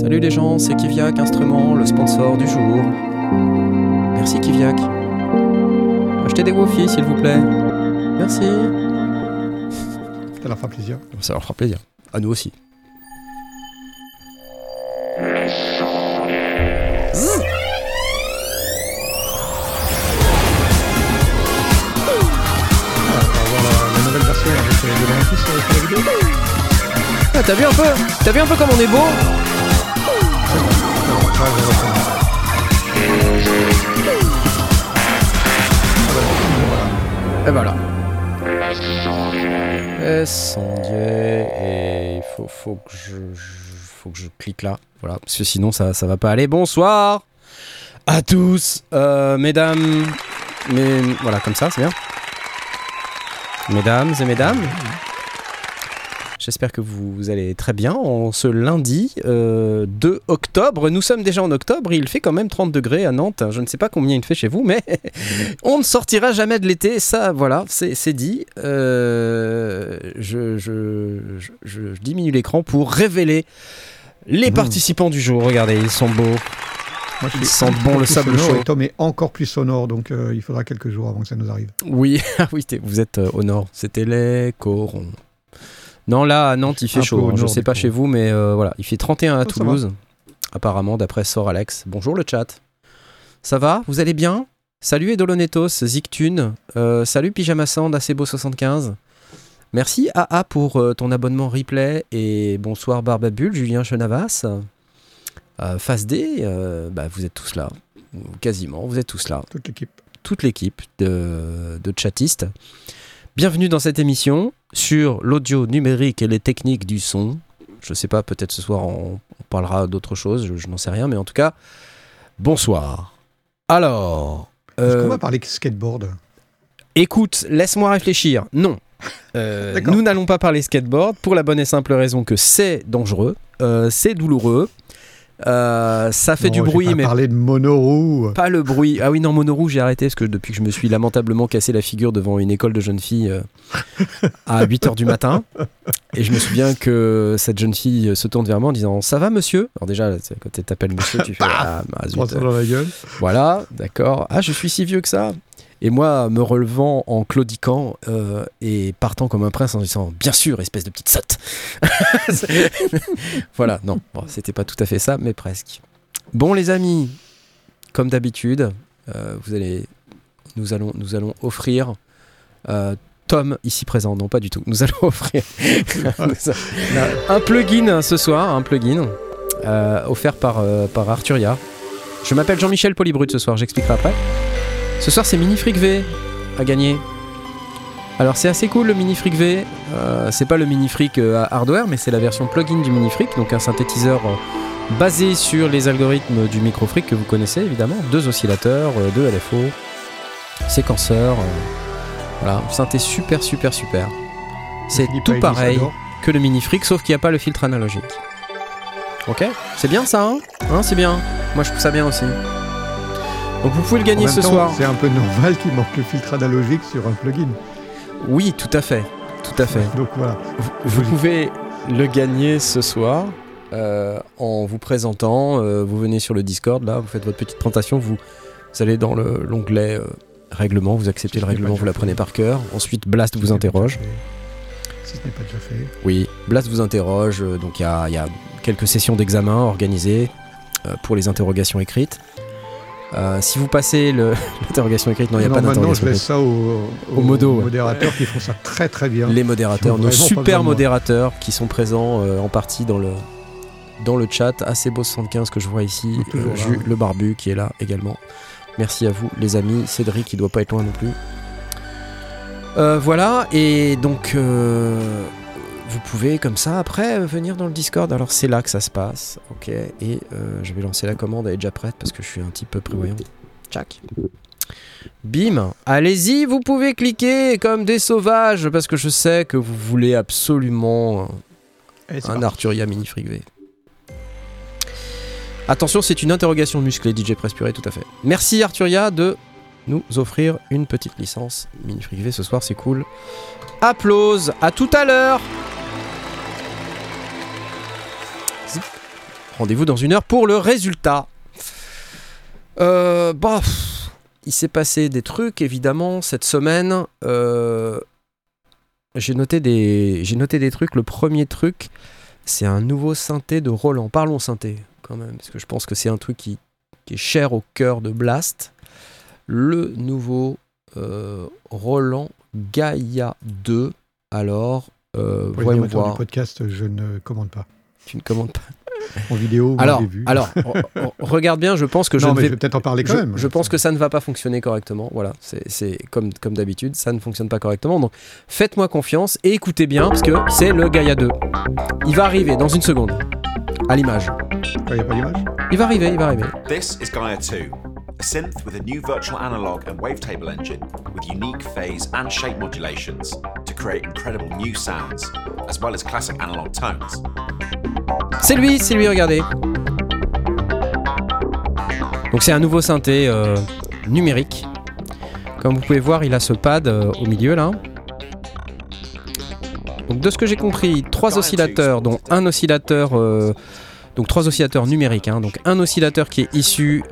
Salut les gens, c'est Kiviak Instrument, le sponsor du jour. Merci Kiviak. Achetez des wofis s'il vous plaît. Merci. Ça leur fera plaisir. Ça leur fera plaisir. À nous aussi. Vidéo. Ah, t'as vu un peu T'as vu un peu comme on est beau? Et voilà. Et sondier, et il faut, faut que je, je- faut que je clique là, voilà, parce que sinon ça, ça va pas aller. Bonsoir à tous, euh, mesdames, mais voilà comme ça, c'est bien. Mesdames et mesdames, j'espère que vous, allez très bien en ce lundi euh, 2 octobre. Nous sommes déjà en octobre, il fait quand même 30 degrés à Nantes. Je ne sais pas combien il fait chez vous, mais on ne sortira jamais de l'été, ça, voilà, c'est dit. Euh, je, je- je- je- je diminue l'écran pour révéler les Mhm. participants du jour. Regardez, ils sont beaux. Moi, Ils sentent bon le sable chaud. Et Tom est encore plus sonore, donc euh, il faudra quelques jours avant que ça nous arrive. Oui, ah oui, vous êtes euh, au nord. C'était les corons. Non, là, à Nantes, il fait Un chaud. au hein. Je nord sais pas chez vous, mais euh, voilà, il fait 31 à Oh, Toulouse. Apparemment, d'après Sor Alex. Bonjour le chat. Ça va? Vous allez bien? Salut Edolonetos, Zictune. Euh, salut Pyjama Sand, Acebo75. Merci AA pour euh, ton abonnement replay. Et bonsoir Barbabule, Julien Chenavas. Euh, Face D, euh, bah, vous êtes tous là. Quasiment, vous êtes tous là Toute l'équipe. toute l'équipe de, de chatistes. Bienvenue dans cette émission sur l'audio numérique et les techniques du son. Je sais pas, peut-être ce soir on, on parlera d'autre chose, je, je n'en sais rien, mais en tout cas, bonsoir. Alors, Est-ce euh, qu'on va parler skateboard? écoute, laisse-moi réfléchir. Non. Euh, nous n'allons pas parler skateboard pour la bonne et simple raison que c'est dangereux, euh, c'est douloureux, euh, ça fait Non, du bruit, pas mais parler de monoroue. pas le bruit. Ah oui, non, Monorouge, j'ai arrêté parce que depuis que je me suis lamentablement cassé la figure devant une école de jeunes filles euh, à 8h du matin. Et je me souviens que cette jeune fille se tourne vers moi en disant Ça va, monsieur? Alors, déjà, quand tu t'appelles monsieur, tu fais Ah, bah, zut. Dans la gueule. Voilà, d'accord. Ah, je suis si vieux que ça. Et moi, me relevant en claudiquant euh, et partant comme un prince en disant Bien sûr, espèce de petite sotte Voilà, non, c'était pas tout à fait ça, mais presque. Bon, les amis, comme d'habitude, euh, nous, allons, offrir. euh, Tom, ici présent, non pas du tout. Nous allons offrir un plugin ce soir, un plugin offert par, par Arturia. Je m'appelle Jean-Michel Polybrut ce soir, j'expliquerai après. Ce soir, c'est Mini Fric V à gagner. Alors, c'est assez cool le Mini Fric V. Euh, c'est pas le Mini Fric euh, hardware, mais c'est la version plugin du Mini Fric, donc un synthétiseur euh, basé sur les algorithmes du Micro Fric que vous connaissez évidemment. Deux oscillateurs, deux LFO, séquenceur. voilà, synthé super, super, super. C'est tout pareil que le Mini Fric, sauf qu'il n'y a pas le filtre analogique. Ok? C'est bien ça, hein, Hein, C'est bien. Moi, je trouve ça bien aussi. Donc, vous pouvez le En gagner même ce temps, soir. C'est un peu normal qu'il manque le filtre analogique sur un plugin. Oui, tout à fait. Tout à fait. Donc voilà. Vous, vous pouvez le gagner ce soir euh, en vous présentant. euh, vous venez sur le Discord, là, vous faites votre petite présentation, vous, vous allez dans le- l'onglet euh, règlement, vous acceptez Si le règlement, vous la déjà prenez fait. par cœur. Ensuite, Blast vous Si interroge. Si ce n'est pas déjà fait. Oui, Blast vous interroge. donc il y a, il y a quelques sessions d'examen organisées pour les interrogations écrites. Euh, si vous passez l'interrogation écrite, non, il n'y a Non, pas maintenant, d'interrogation je écrite. laisse ça aux, Aux modos, ouais. modérateurs qui font ça très très bien. les modérateurs, nos super modérateurs qui sont présents euh, en partie dans le, dans le chat. Acebo75 que je vois ici, euh, là, le barbu qui est là également. Merci à vous les amis, Cédric qui doit pas être loin non plus. Voilà, et donc euh, vous pouvez comme ça après euh, venir dans le Discord. Alors c'est là que ça se passe, ok. Et euh, je vais lancer la commande, elle est déjà prête parce que je suis un petit peu prévoyant. Tchac. Bim, allez-y, vous pouvez cliquer comme des sauvages parce que je sais que vous voulez absolument c'est un. Arturia Mini Fric V. Attention, c'est une interrogation musclée, DJ Press Purée, tout à fait. Merci Arturia de nous offrir une petite licence Mini Fric V ce soir, c'est cool. Applause, à tout à l'heure Rendez-vous dans une heure pour le résultat. Euh, bah, il s'est passé des trucs évidemment cette semaine. Euh, j'ai noté des, j'ai noté des trucs. Le premier truc, c'est un nouveau synthé de Roland. Parlons synthé quand même, parce que je pense que c'est un truc qui, qui est cher au cœur de Blast. Le nouveau euh, Roland Gaia 2. Alors, euh, Pour voyons voir. du podcast, je ne commande pas. Tu ne commandes pas. En vidéo, Alors, vu. alors re- re- regarde bien, je pense que je non, ne mais vais je vais peut-être en parler je, quand même. je pense que ça ne va pas fonctionner correctement. Voilà, c'est- c'est comme, comme d'habitude, ça ne fonctionne pas correctement. Donc faites-moi confiance et écoutez bien parce que c'est le Gaia 2. Il va arriver dans une seconde. À l'image. Il n'y a pas d'image Il va arriver, il va arriver. This is Gaia 2, a synth with a new virtual analog and wavetable engine with unique phase and shape modulations to create incredible new sounds, as well as classic analog tones. C'est lui, c'est lui, regardez. Donc c'est un nouveau synthé euh, numérique. Comme vous pouvez voir, il a ce pad euh, au milieu là. Donc de ce que j'ai compris, trois oscillateurs, dont un oscillateur, euh, donc trois oscillateurs numériques, hein. donc un oscillateur qui est issu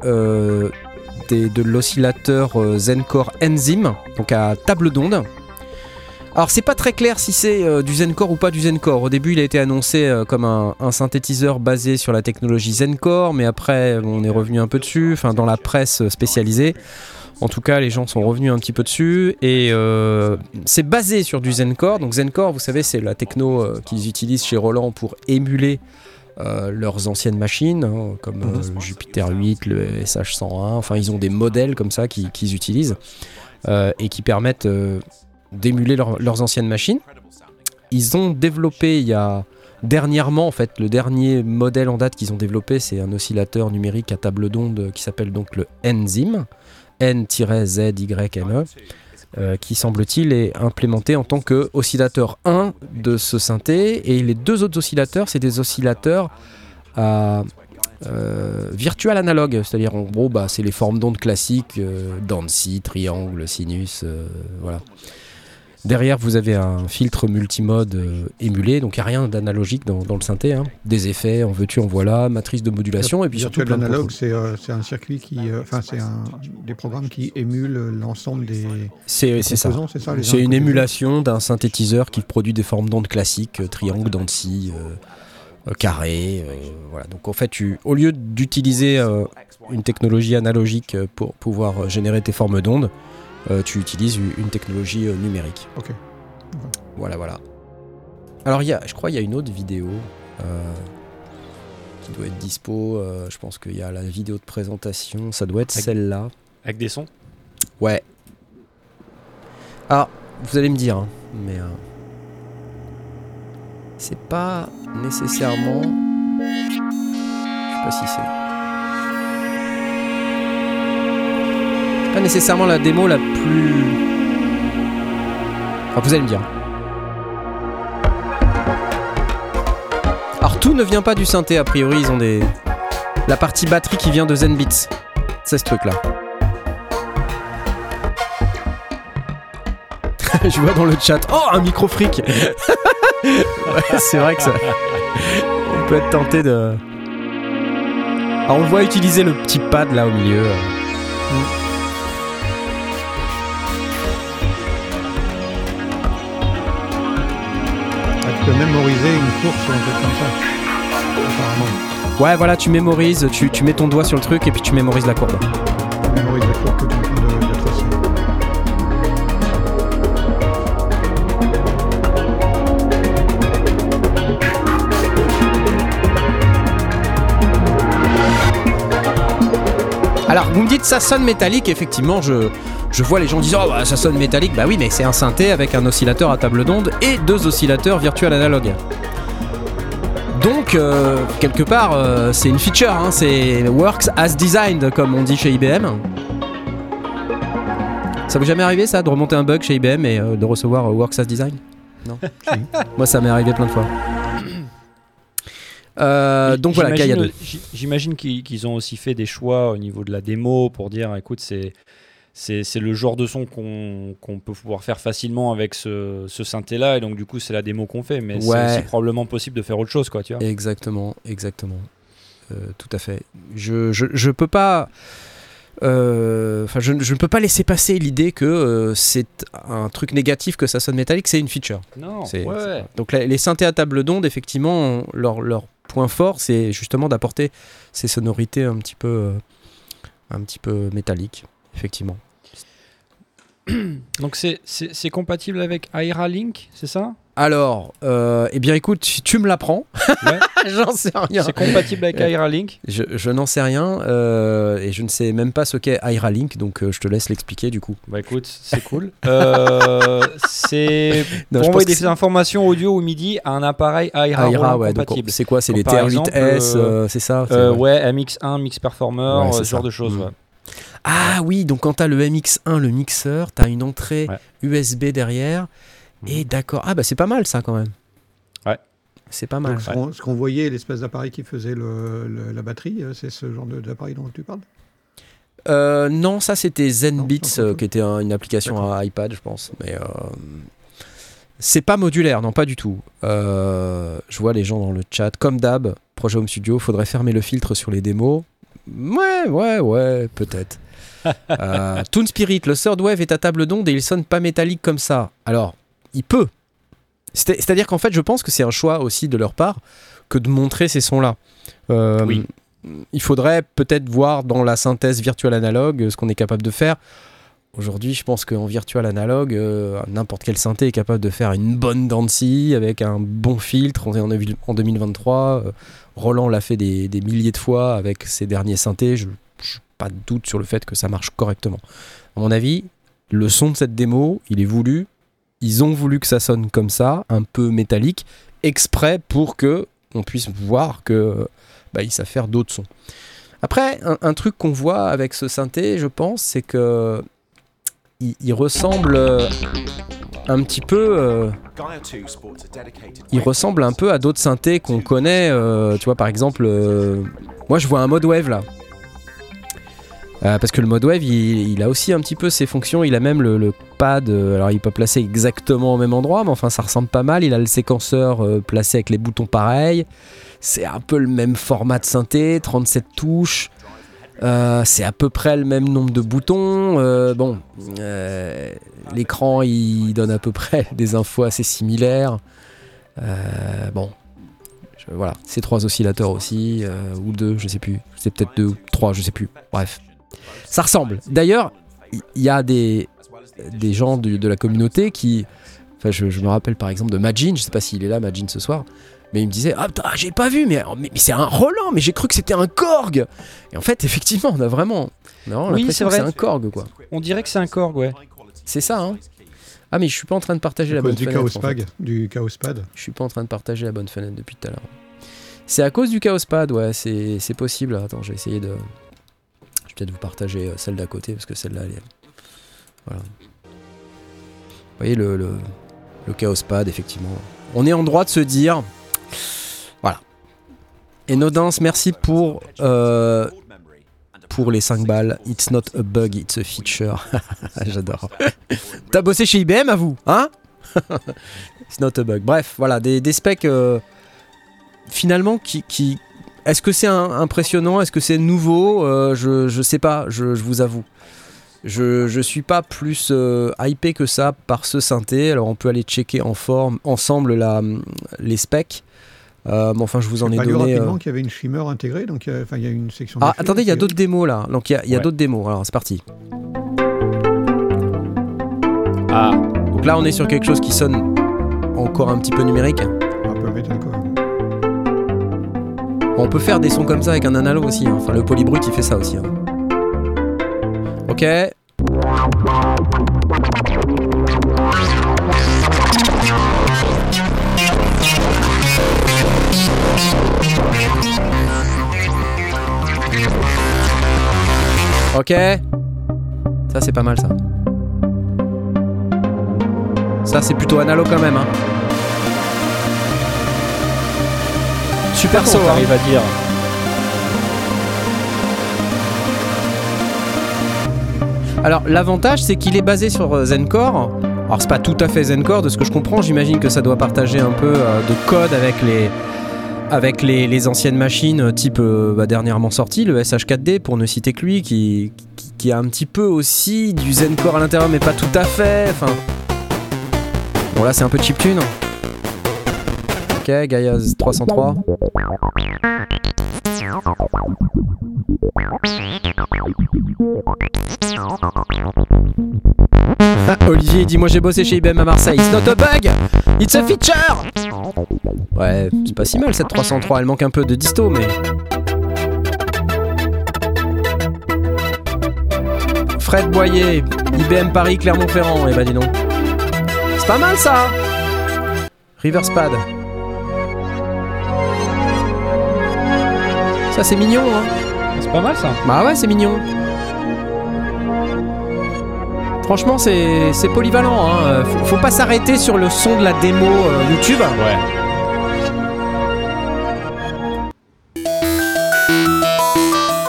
de l'oscillateur euh, Zencore Enzyme, donc à table d'onde. Alors c'est pas très clair si c'est euh, du Zencore ou pas du Zencore. Au début il a été annoncé euh, comme un, synthétiseur basé sur la technologie Zencore, mais après on est revenu un peu dessus, enfin dans la presse spécialisée. En tout cas les gens sont revenus un petit peu dessus et c'est basé sur du Zencore. Donc Zencore vous savez c'est la techno qu'ils utilisent chez Roland pour émuler euh, leurs anciennes machines, hein, comme euh, le Jupiter 8, le SH101. Enfin, ils ont des modèles comme ça qu'ils utilisent euh, et qui permettent d'émuler leur- leurs anciennes machines. Ils ont développé il y a dernièrement, en fait, le dernier modèle en date qu'ils ont développé, c'est un oscillateur numérique à table d'onde qui s'appelle donc le Enzyme, N-Z-Y-M-E, euh, qui semble-t-il est implémenté en tant que oscillateur 1 de ce synthé. Et les deux autres oscillateurs, c'est des oscillateurs à euh, virtual analogue, c'est-à-dire en gros, bah, c'est les formes d'ondes classiques, euh, Dancy, triangle, sinus, euh, voilà. Derrière, vous avez un filtre multimode euh, émulé, donc il n'y a rien d'analogique dans, dans le synthé. hein. Des effets, en veux-tu, en voilà, matrice de modulation, et puis surtout c'est euh, c'est un circuit qui. euh, Enfin, c'est des programmes qui émulent l'ensemble des. C'est ça. composants, c'est une émulation d'un synthétiseur qui produit des formes d'ondes classiques, triangle, dents de scie, carré. euh, voilà. Donc en fait, tu, au lieu d'utiliser euh, une technologie analogique pour pouvoir générer tes formes d'ondes, tu utilises une technologie euh, numérique. Ok. Voilà, voilà. Alors, il y a, je crois qu'il y a une autre vidéo euh, qui doit être dispo. euh, je pense qu'il y a la vidéo de présentation. Ça doit être celle-là. Avec des sons? Ouais. Alors, vous allez me dire, hein, mais euh, c'est pas nécessairement. Je sais pas si c'est. Nécessairement la démo la plus. Enfin, vous allez me dire. Alors, tout ne vient pas du synthé, a priori, ils ont des. La partie batterie qui vient de Zenbits. C'est ce truc-là. Je vois dans le chat. Oh, un micro fric C'est vrai que ça. On peut être tenté de. Alors, on voit utiliser le petit pad là au milieu. Ah, mémoriser une course ou un truc comme ça. Apparemment. Ouais, voilà, tu mémorises, tu, tu mets ton doigt sur le truc et puis tu mémorises la courbe. Tu mémorises la course que tu es en train de, de tracer. Alors, vous me dites ça sonne métallique, effectivement, je, je vois les gens disant oh, bah, ça sonne métallique. Bah oui, mais c'est un synthé avec un oscillateur à table d'onde et deux oscillateurs virtuels analogues. Donc, euh, quelque part, euh, c'est une feature, hein, c'est works as designed, comme on dit chez IBM. Ça vous est jamais arrivé ça, de remonter un bug chez IBM et euh, de recevoir works as design Non? Moi, ça m'est arrivé plein de fois. Euh, donc voilà, Gaia 2. J'imagine- qu'ils ont aussi fait des choix au niveau de la démo pour dire écoute, c'est. C'est le genre de son qu'on qu'on peut pouvoir faire facilement avec ce, ce synthé-là, et donc du coup, c'est la démo qu'on fait. Mais Ouais. c'est aussi probablement possible de faire autre chose, quoi, tu vois. Exactement, exactement. euh, tout à fait. Je, je, je peux pas. euh, Enfin, je, je ne peux pas laisser passer l'idée que euh, c'est un truc négatif que ça sonne métallique, c'est une feature. Non, ouais, ouais. Donc la- les synthés à table d'onde, effectivement, leur, leur point fort, c'est justement d'apporter ces sonorités un petit peu, un petit peu métalliques, effectivement. Donc c'est- compatible avec Aira Link, c'est ça? Alors, euh, eh bien écoute, tu- tu me l'apprends. Ouais. J'en sais rien. C'est compatible avec Aira Link? Je, je n'en sais rien euh, et je ne sais même pas ce qu'est Aira Link, donc euh, je te laisse l'expliquer du coup. Bah écoute, c'est cool. C'est pour envoyer des informations audio au MIDI à un appareil Aira, Aira, ouais, compatible. c'est quoi C'est les par TR8S, exemple, euh, euh, c'est ça ouais, MX1, Mix Performer, Ouais, ce genre de choses. Mm. Ah oui, donc quand tu as le MX1, le mixeur, tu as une entrée Ouais. USB derrière. Et d'accord. Ah bah c'est pas mal ça quand même. Ouais. C'est pas mal. Donc, ce qu'on- ce qu'on voyait, l'espèce d'appareil qui faisait le- le- la batterie, euh, c'est ce genre de- d'appareil dont tu parles? Euh, non, ça c'était non, euh, qui était un- une application à iPad, je pense. Mais euh, c'est pas modulaire, non, pas du tout. Euh, je vois les gens dans le chat. Comme d'hab, projet Home Studio, faudrait fermer le filtre sur les démos. Ouais, ouais, ouais, peut-être. Euh, Toon Spirit, le Third Wave est à table d'onde et il sonne pas métallique comme ça. Alors, il peut. C'est- C'est-à-dire qu'en fait, je pense que c'est un choix aussi de leur part que de montrer ces sons-là. Euh, Oui. Il faudrait peut-être voir dans la synthèse virtuelle analogue euh, ce qu'on est capable de faire. Aujourd'hui, je pense qu'en virtual analogue, euh, n'importe quel synthé est capable de faire une bonne scie avec un bon filtre. On est en, en 2023. euh, Roland l'a fait des, des milliers de fois avec ses derniers synthés. Je pas de doute sur le fait que ça marche correctement. À mon avis, le son de cette démo, il est voulu. Ils ont voulu que ça sonne comme ça, un peu métallique, exprès pour que on puisse voir que bah, savent faire d'autres sons. Après, un, truc qu'on voit avec ce synthé, je pense, c'est que il, il ressemble euh, un petit peu. euh, il ressemble un peu à d'autres synthés qu'on connaît. euh, tu vois, par exemple, moi je vois un mode wave là. Euh, parce que le mode wave, il, il a aussi un petit peu ses fonctions. Il a même le, pad. euh, alors, il peut placer exactement au même endroit, mais enfin, ça ressemble pas mal. Il a le séquenceur euh, placé avec les boutons pareils. C'est un peu le même format de synthé, 37 touches. C'est à peu près le même nombre de boutons. Bon, l'écran il donne à peu près des infos assez similaires. Bon, voilà, c'est trois oscillateurs aussi, ou deux, je sais plus. C'est peut-être deux ou trois, je sais plus. Bref, ça ressemble. D'ailleurs, il y, a des, des gens de la communauté qui. Enfin, je, je me rappelle par exemple de Majin, je sais pas s'il est là, Majin, ce soir. Mais il me disait, ah putain, j'ai pas vu, mais, mais, mais c'est un Roland, mais j'ai cru que c'était un Korg. Et en fait, effectivement, on a vraiment, on a vraiment Oui, l'impression c'est que vrai. c'est un Korg, quoi. On dirait que c'est un Korg, ouais. C'est ça, hein. Ah, mais je suis pas en train de partager la bonne du fenêtre. Chaos en fait. Du Chaos Pad. Je suis pas en train de partager la bonne fenêtre depuis tout à l'heure. C'est à cause du Chaos Pad, ouais, c'est c'est possible. Attends, je vais essayer de. Peut-être vous partager euh, celle d'à côté parce que celle-là, elle est. Voilà. Vous voyez le, le, le Chaos Pad, effectivement. On est en droit de se dire. Voilà. Et Nodens, merci pour, euh, pour les 5 balles. It's not a bug, it's a feature. J'adore. T'as bossé chez IBM à vous, hein? It's not a bug. Bref, voilà, des, des specs euh, finalement qui. qui- Est-ce que c'est impressionnant? Est-ce que c'est nouveau? Euh, je, je sais pas, je, je vous avoue. Je, je suis pas plus euh, hypé que ça par ce synthé. Alors on peut aller checker en forme, ensemble la, les specs. Euh, mais enfin, je vous en ai donné. euh, rapidement qu'il y avait une shimmer intégrée, donc il y a- enfin, il y a une section. Ah, attendez, il y a d'autres démos là. Donc il y a, il y a Ouais. d'autres démos. Alors c'est parti. Ah, Donc là, on est sur quelque chose qui sonne encore un petit peu numérique. Un peu métal même. On peut faire des sons comme ça avec un analo aussi. hein. Enfin, le polybrut, il fait ça aussi. hein. Ok. Ok. Ça, c'est pas mal, ça. Ça, c'est plutôt analo quand même. Hein. Super saut. hein. t'arrives à dire Alors l'avantage c'est qu'il est basé sur euh, Zencore. Alors c'est pas tout à fait Zencore de ce que je comprends, j'imagine que ça doit partager un peu euh, de code avec les avec les, les anciennes machines euh, type euh, bah, dernièrement sorti, le SH4D pour ne citer que lui, qui, qui, qui a un petit peu aussi du Zencore à l'intérieur, mais pas tout à fait. Enfin, bon là c'est un peu chiptune. Ok, Gaia's 303. Ah, Olivier dit moi j'ai bossé chez IBM à Marseille. It's not a bug, it's a feature. Ouais, c'est pas si mal cette 303. Elle manque un peu de disto, mais. Fred Boyer, IBM Paris, Clermont-Ferrand. Eh ben dis donc. C'est pas mal ça. Riverspad. Ça c'est mignon, hein. C'est pas mal ça. Bah ouais, c'est mignon. Franchement, c'est polyvalent. Hein. Faut, faut pas s'arrêter sur le son de la démo euh, YouTube. Ouais.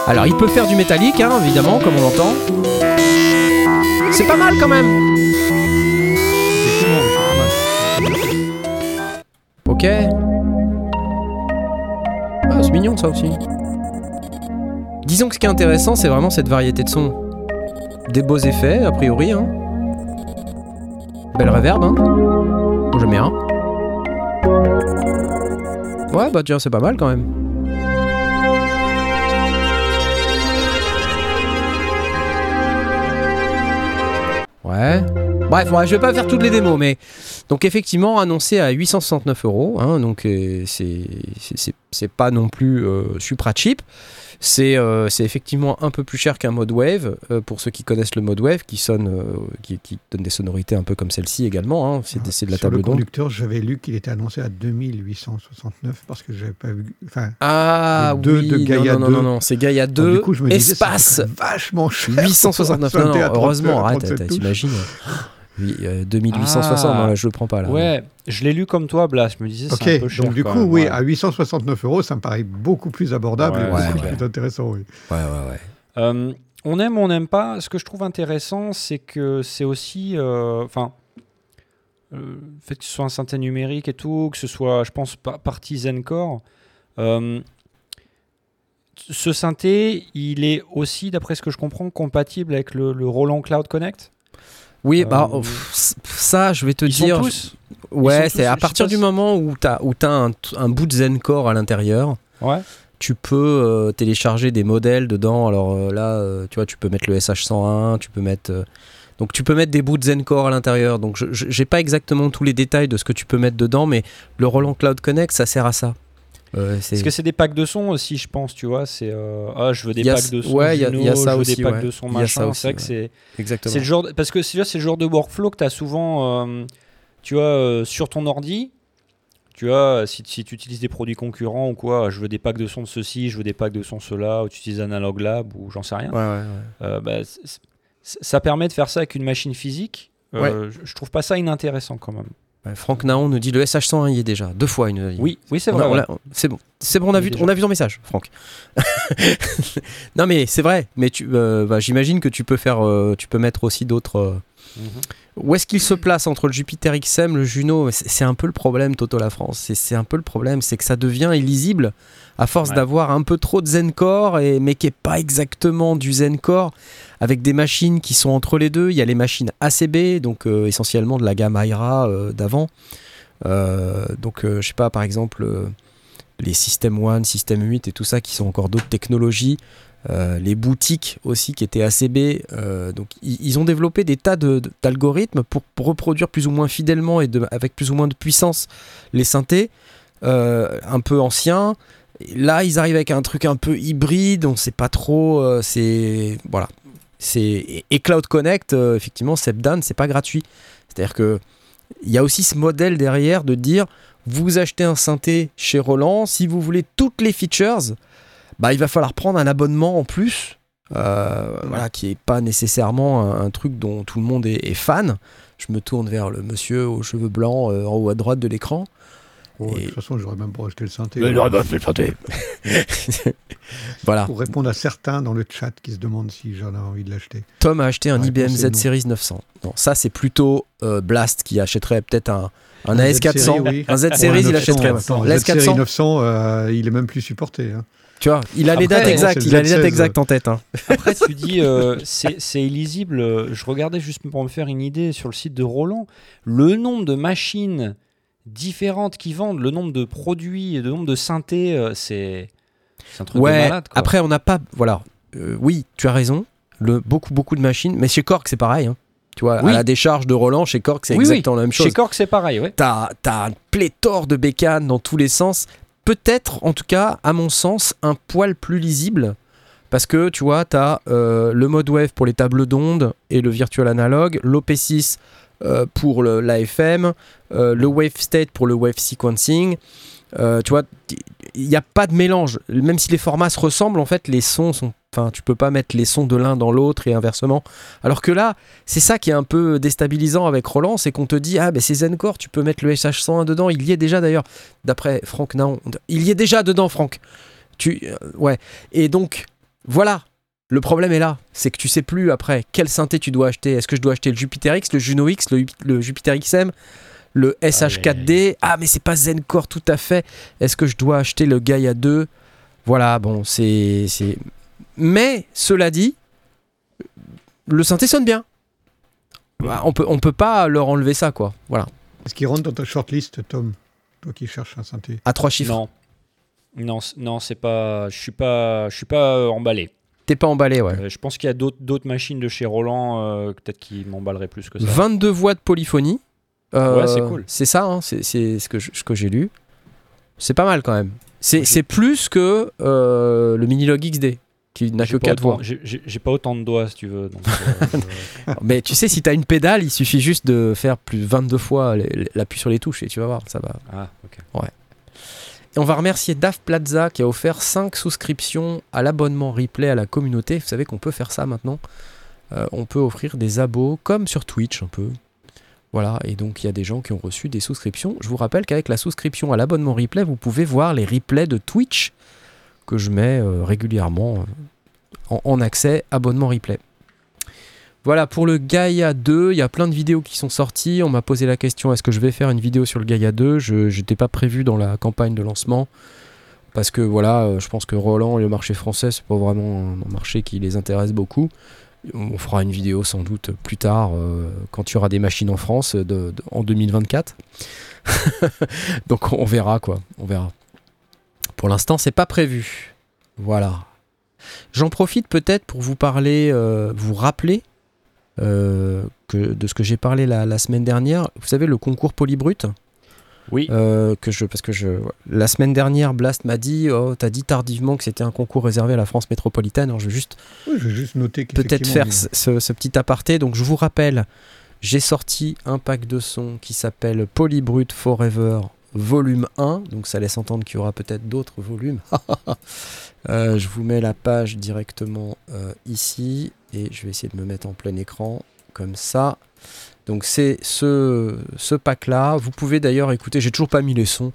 Alors, il peut faire du métallique, hein, évidemment, comme on l'entend. C'est pas mal quand même. Ok. Ah, c'est mignon ça aussi. Disons que ce qui est intéressant, c'est vraiment cette variété de sons. Des beaux effets, a priori. Hein. Belle reverb, hein. Moi, J'aime bien. Ouais, bah tiens, c'est pas mal quand même. Ouais. Bref, ouais, je vais pas faire toutes les démos, mais donc effectivement annoncé à 869 euros, hein, donc euh, c'est pas non plus euh, supra cheap. C'est euh, effectivement un peu plus cher qu'un mode wave euh, pour ceux qui connaissent le mode wave, qui sonne, euh, qui, qui donne des sonorités un peu comme celle-ci également. hein, c'est de- la Sur le table d'onde. conducteur, j'avais lu qu'il était annoncé à 2869 parce que j'avais pas vu. Enfin, Ah Le deux oui, de Gaia non, non, non, 2. non, c'est Gaia alors, 2, du coup, je me disais, espace serait vachement cher. 869. pour Non, non, sauter à 30, heureusement, arrête, 37 t'as- touches. t'imagines. Oui, euh, 2860, Ah. non, là, je le prends pas là. Ouais, je l'ai lu comme toi, Blas. Je me disais, c'est un peu Ok, cher. donc du coup, même, oui, ouais. à 869 euros, ça me paraît beaucoup plus abordable Ouais, et beaucoup ouais, plus intéressant. Oui. Ouais, ouais, ouais. Euh, on aime, on n'aime pas. Ce que je trouve intéressant, c'est que c'est aussi, euh, enfin, euh, le fait que ce soit un synthé numérique et tout, que ce soit, je pense, pa- partie Zencore. euh, ce synthé, il est aussi, d'après ce que je comprends, compatible avec le, le Roland Cloud Connect? Oui, Euh, bah, pff, ça, je vais te Ils dire. sont tous. Ouais, c'est à partir du moment où tu as, où un, un bout de Zencore à l'intérieur, Ouais. tu peux euh, télécharger des modèles dedans. Alors euh, là, euh, tu vois, tu peux mettre le SH101, tu peux mettre. euh, donc tu peux mettre des bouts de Zencore à l'intérieur. Donc j'ai pas exactement tous les détails de ce que tu peux mettre dedans, mais le Roland Cloud Connect, ça sert à ça. Euh, c'est- Parce que c'est des packs de son aussi, je pense, tu vois. C'est euh, ah, je veux des packs de son. ouais, il y a- ça aussi, des packs de son Il y a ça machin. C'est vrai que c'est exactement. C'est le genre de- parce que c'est le genre de workflow que tu as souvent euh, tu vois euh, sur ton ordi. Tu vois, si, si tu utilises des produits concurrents ou quoi, je veux des packs de son de ceci, je veux des packs de son cela, ou tu utilises Analog Lab ou j'en sais rien. Ouais, ouais, ouais. Bah, ça permet de faire ça avec une machine physique. Je- Je trouve pas ça inintéressant quand même. Ouais, Franck Naon nous dit le SH101 y est déjà, deux fois. Il nous a dit. Oui, oui, c'est vrai. ouais. C'est bon, c'est bon, on a, vu, déjà. on a vu ton message, Franck. non mais c'est vrai, mais tu, euh, bah, j'imagine que tu peux faire, euh, tu peux mettre aussi d'autres. euh, Mhm. Où est-ce qu'il se place entre le Jupiter XM, le Juno? C'est un peu le problème, Toto la France. C'est- un peu le problème, c'est que ça devient illisible à force Ouais. d'avoir un peu trop de Zencore, et, mais qui est pas exactement du Zencore, avec des machines qui sont entre les deux. Il y a les machines ACB, donc euh, essentiellement de la gamme Aira euh, d'avant. Euh, donc je sais pas, par exemple, les System 1, System 8 et tout ça, qui sont encore d'autres technologies. Euh, les boutiques aussi qui étaient ACB. euh, donc ils ont développé des tas de- de- d'algorithmes pour, pour reproduire plus ou moins fidèlement et avec plus ou moins de puissance les synthés euh, un peu anciens. Là, ils arrivent avec un truc un peu hybride, on sait pas trop. c'est voilà. C'est et- Cloud Connect, effectivement, c'est pas gratuit. C'est-à-dire que il y a aussi ce modèle derrière de dire vous achetez un synthé chez Roland, si vous voulez toutes les features, bah, il va falloir prendre un abonnement en plus, euh, voilà, qui est pas nécessairement un, un truc dont tout le monde est, est fan. Je me tourne vers le monsieur aux cheveux blancs euh, en haut à droite de l'écran. Oh, Et- De toute façon, j'aurais même pas acheté le synthé. Mais il aurait pas fait le synthé. Voilà. Pour répondre à certains dans le chat qui se demandent si j'en ai envie de l'acheter. Tom a acheté un IBM Z. Series 900. Non, ça c'est plutôt euh, Blast qui achèterait peut-être un, un Un AS400. Z-Série, oui. Un Z Series, un il 900, achèterait. attends, La Z série S400, 900, euh, il est même plus supporté. hein. Tu vois, il a les dates exactes, il a le les dates Z16. exactes en tête. hein. Après, tu dis, euh, c'est illisible. euh, Je regardais juste pour me faire une idée sur le site de Roland. Le nombre de machines différentes qui vendent, le nombre de produits, le nombre de synthés, euh, c'est c'est un truc de Ouais, malade. quoi. après on n'a pas. Voilà. Euh, oui, tu as raison. Le, beaucoup, beaucoup de machines. Mais chez Cork, c'est pareil. hein. Tu vois, Oui. à la décharge de Roland, chez Cork, c'est Oui, oui. exactement la même chose. Chez Cork, c'est pareil, ouais. T'as as un pléthore de bécanes dans tous les sens. Peut-être, en tout cas, à mon sens, un poil plus lisible. Parce que tu vois, tu as le mode wave pour les tables d'ondes et le virtual analogue, l'OP6 euh, pour l'AFM, euh, le wave state pour le wave sequencing. Euh, tu vois, il n'y a pas de mélange. Même si les formats se ressemblent, en fait, les sons sont. Enfin, tu peux pas mettre les sons de l'un dans l'autre et inversement. Alors que là, c'est ça qui est un peu déstabilisant avec Roland, c'est qu'on te dit ah ben c'est Zencore, tu peux mettre le SH101 dedans. Il y est déjà d'ailleurs, d'après Franck Naon, il y est déjà dedans, Franck. Tu euh, ouais. Et donc voilà. Le problème est là, c'est que tu sais plus après quel synthé tu dois acheter. Est-ce que je dois acheter le Jupiter X, le Juno X, le, le Jupiter XM, le SH4D Ah mais c'est pas Zencore tout à fait. Est-ce que je dois acheter le Gaia 2 Voilà, bon, c'est c'est mais cela dit, le synthé sonne bien. Bah, on peut on peut pas leur enlever ça quoi. Voilà, Est-ce qu'il rentre dans ta shortlist, Tom Toi qui cherches un synthé? à trois chiffres. Non. Non, non c'est pas. Je suis pas, je suis pas euh, emballé. T'es pas emballé, ouais. Euh, je pense qu'il y a d'autres d'autres machines de chez Roland, euh, peut-être qui m'emballeraient plus que ça. 22 voix de polyphonie. Euh, Ouais, c'est cool. C'est ça, hein, c'est c'est ce que je- ce que j'ai lu. C'est pas mal quand même. C'est plus que euh, le Minilog XD qui n'a que pas 4 autant- voix. j'ai- pas autant de doigts, si tu veux. donc, euh, Mais tu sais, si t'as une pédale, il suffit juste de faire plus de 22 fois l'appui sur les touches et tu vas voir, ça va. Ah, ok. Et on va remercier Daf Plaza qui a offert 5 souscriptions à l'abonnement replay à la communauté. Vous savez qu'on peut faire ça maintenant. Euh, on peut offrir des abos comme sur Twitch un peu. Voilà, et donc il y a des gens qui ont reçu des souscriptions. Je vous rappelle qu'avec la souscription à l'abonnement replay, vous pouvez voir les replays de Twitch que je mets euh, régulièrement euh, en, accès abonnement replay. Voilà, pour le Gaia 2, il y a plein de vidéos qui sont sorties. On m'a posé la question est-ce que je vais faire une vidéo sur le Gaia 2 Je n'étais pas prévu dans la campagne de lancement. Parce que voilà, euh, je pense que Roland et le marché français, c'est pas vraiment un marché qui les intéresse beaucoup. On fera une vidéo sans doute plus tard, quand il y aura des machines en France, de- en 2024. Donc on verra quoi, on verra. Pour l'instant, c'est pas prévu. Voilà. J'en profite peut-être pour vous parler, euh, vous rappeler euh, que, de ce que j'ai parlé la, la semaine dernière. Vous savez, le concours Polybrut Oui. euh, que je, parce que je, la semaine dernière, Blast m'a dit, oh, t'as dit tardivement que c'était un concours réservé à la France métropolitaine. Alors je vais juste Oui, je vais juste noter peut-être faire ce- ce petit aparté. Donc je vous rappelle, j'ai sorti un pack de sons qui s'appelle Polybrut Forever volume 1. Donc ça laisse entendre qu'il y aura peut-être d'autres volumes. Euh, je vous mets la page directement euh, ici et je vais essayer de me mettre en plein écran comme ça. Donc c'est ce, ce pack-là. Vous pouvez d'ailleurs écouter, j'ai toujours pas mis les sons,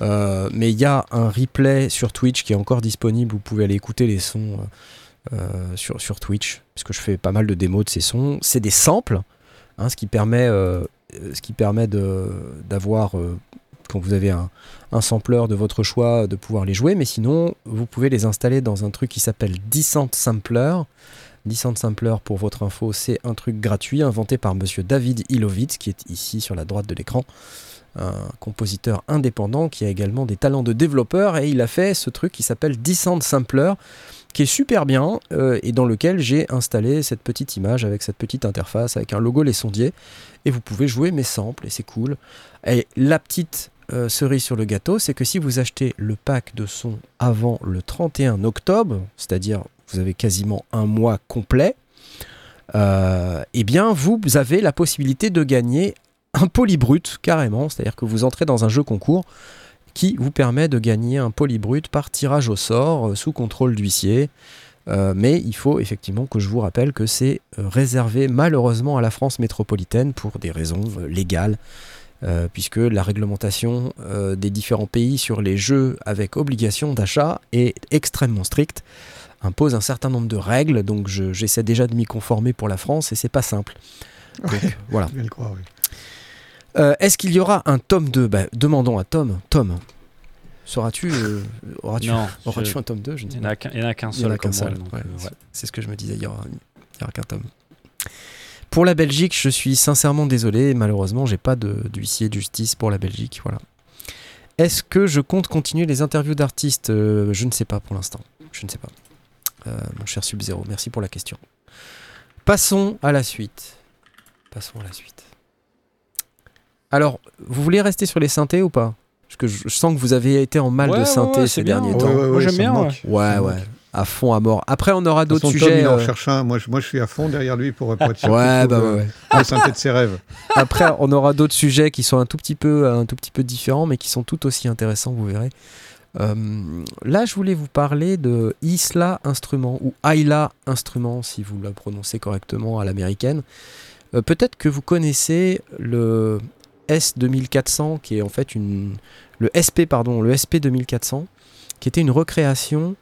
euh, mais il y a un replay sur Twitch qui est encore disponible. Vous pouvez aller écouter les sons sur, sur Twitch, parce que je fais pas mal de démos de ces sons. C'est des samples, hein, ce qui permet, ce qui permet d'avoir, quand vous avez un, sampler de votre choix, de pouvoir les jouer. Mais sinon, vous pouvez les installer dans un truc qui s'appelle Descent Sampler. Descent Sampler, pour votre info, c'est un truc gratuit inventé par monsieur David Ilovitz, qui est ici sur la droite de l'écran. Un compositeur indépendant qui a également des talents de développeur et il a fait ce truc qui s'appelle Descent Sampler qui est super bien euh, et dans lequel j'ai installé cette petite image avec cette petite interface avec un logo Les Sondiers et vous pouvez jouer mes samples et c'est cool. Et la petite euh, cerise sur le gâteau, c'est que si vous achetez le pack de sons avant le 31 octobre, c'est-à-dire vous avez quasiment un mois complet, euh, eh bien vous avez la possibilité de gagner un polybrut carrément, c'est-à-dire que vous entrez dans un jeu concours qui vous permet de gagner un polybrut par tirage au sort euh, sous contrôle d'huissier. Mais il faut effectivement que je vous rappelle que c'est réservé malheureusement à la France métropolitaine pour des raisons légales euh, puisque la réglementation euh, des différents pays sur les jeux avec obligation d'achat est extrêmement stricte, impose un certain nombre de règles, donc je- j'essaie déjà de m'y conformer pour la France et c'est pas simple. Donc, Ouais. voilà. Je viens de croire, oui. Euh, Est-ce qu'il y aura un tome 2 Bah, Demandons à Tom. Tom, sauras-tu euh, Auras-tu auras je- un tome 2 Je ne il sais n'y en pas. a qu'un il y en a qu'un seul. ouais, c'est- ouais. C'est ce que je me disais, il y aura, il y aura qu'un tome. Pour la Belgique, je suis sincèrement désolé, malheureusement, j'ai pas de- d'huissier de justice pour la Belgique, voilà. Est-ce que je compte continuer les interviews d'artistes? Euh, Je ne sais pas pour l'instant. Je ne sais pas. Euh, mon cher Sub-Zero, merci pour la question. Passons à la suite. Passons à la suite. Alors, vous voulez rester sur les synthés ou pas? Parce que je, je sens que vous avez été en mal Ouais, de synthé ouais, ces derniers Ouais, temps. ouais, Moi, j'aime bien, ouais. Ouais, À fond, à mort. Après, on aura d'autres façon, Tom, sujets. il en euh, cherche un. Moi je, moi, je suis à fond derrière lui pour, pour être Ouais, bah ouais, euh, ouais. synthé de ses rêves. Après, on aura d'autres sujets qui sont un tout petit peu, un tout petit peu différents, mais qui sont tout aussi intéressants, vous verrez. Euh, là, je voulais vous parler de Isla Instrument ou Ayla Instrument, si vous la prononcez correctement à l'américaine. Euh, Peut-être que vous connaissez le S2400, qui est en fait une, le SP pardon, le SP 2400, qui était une recréation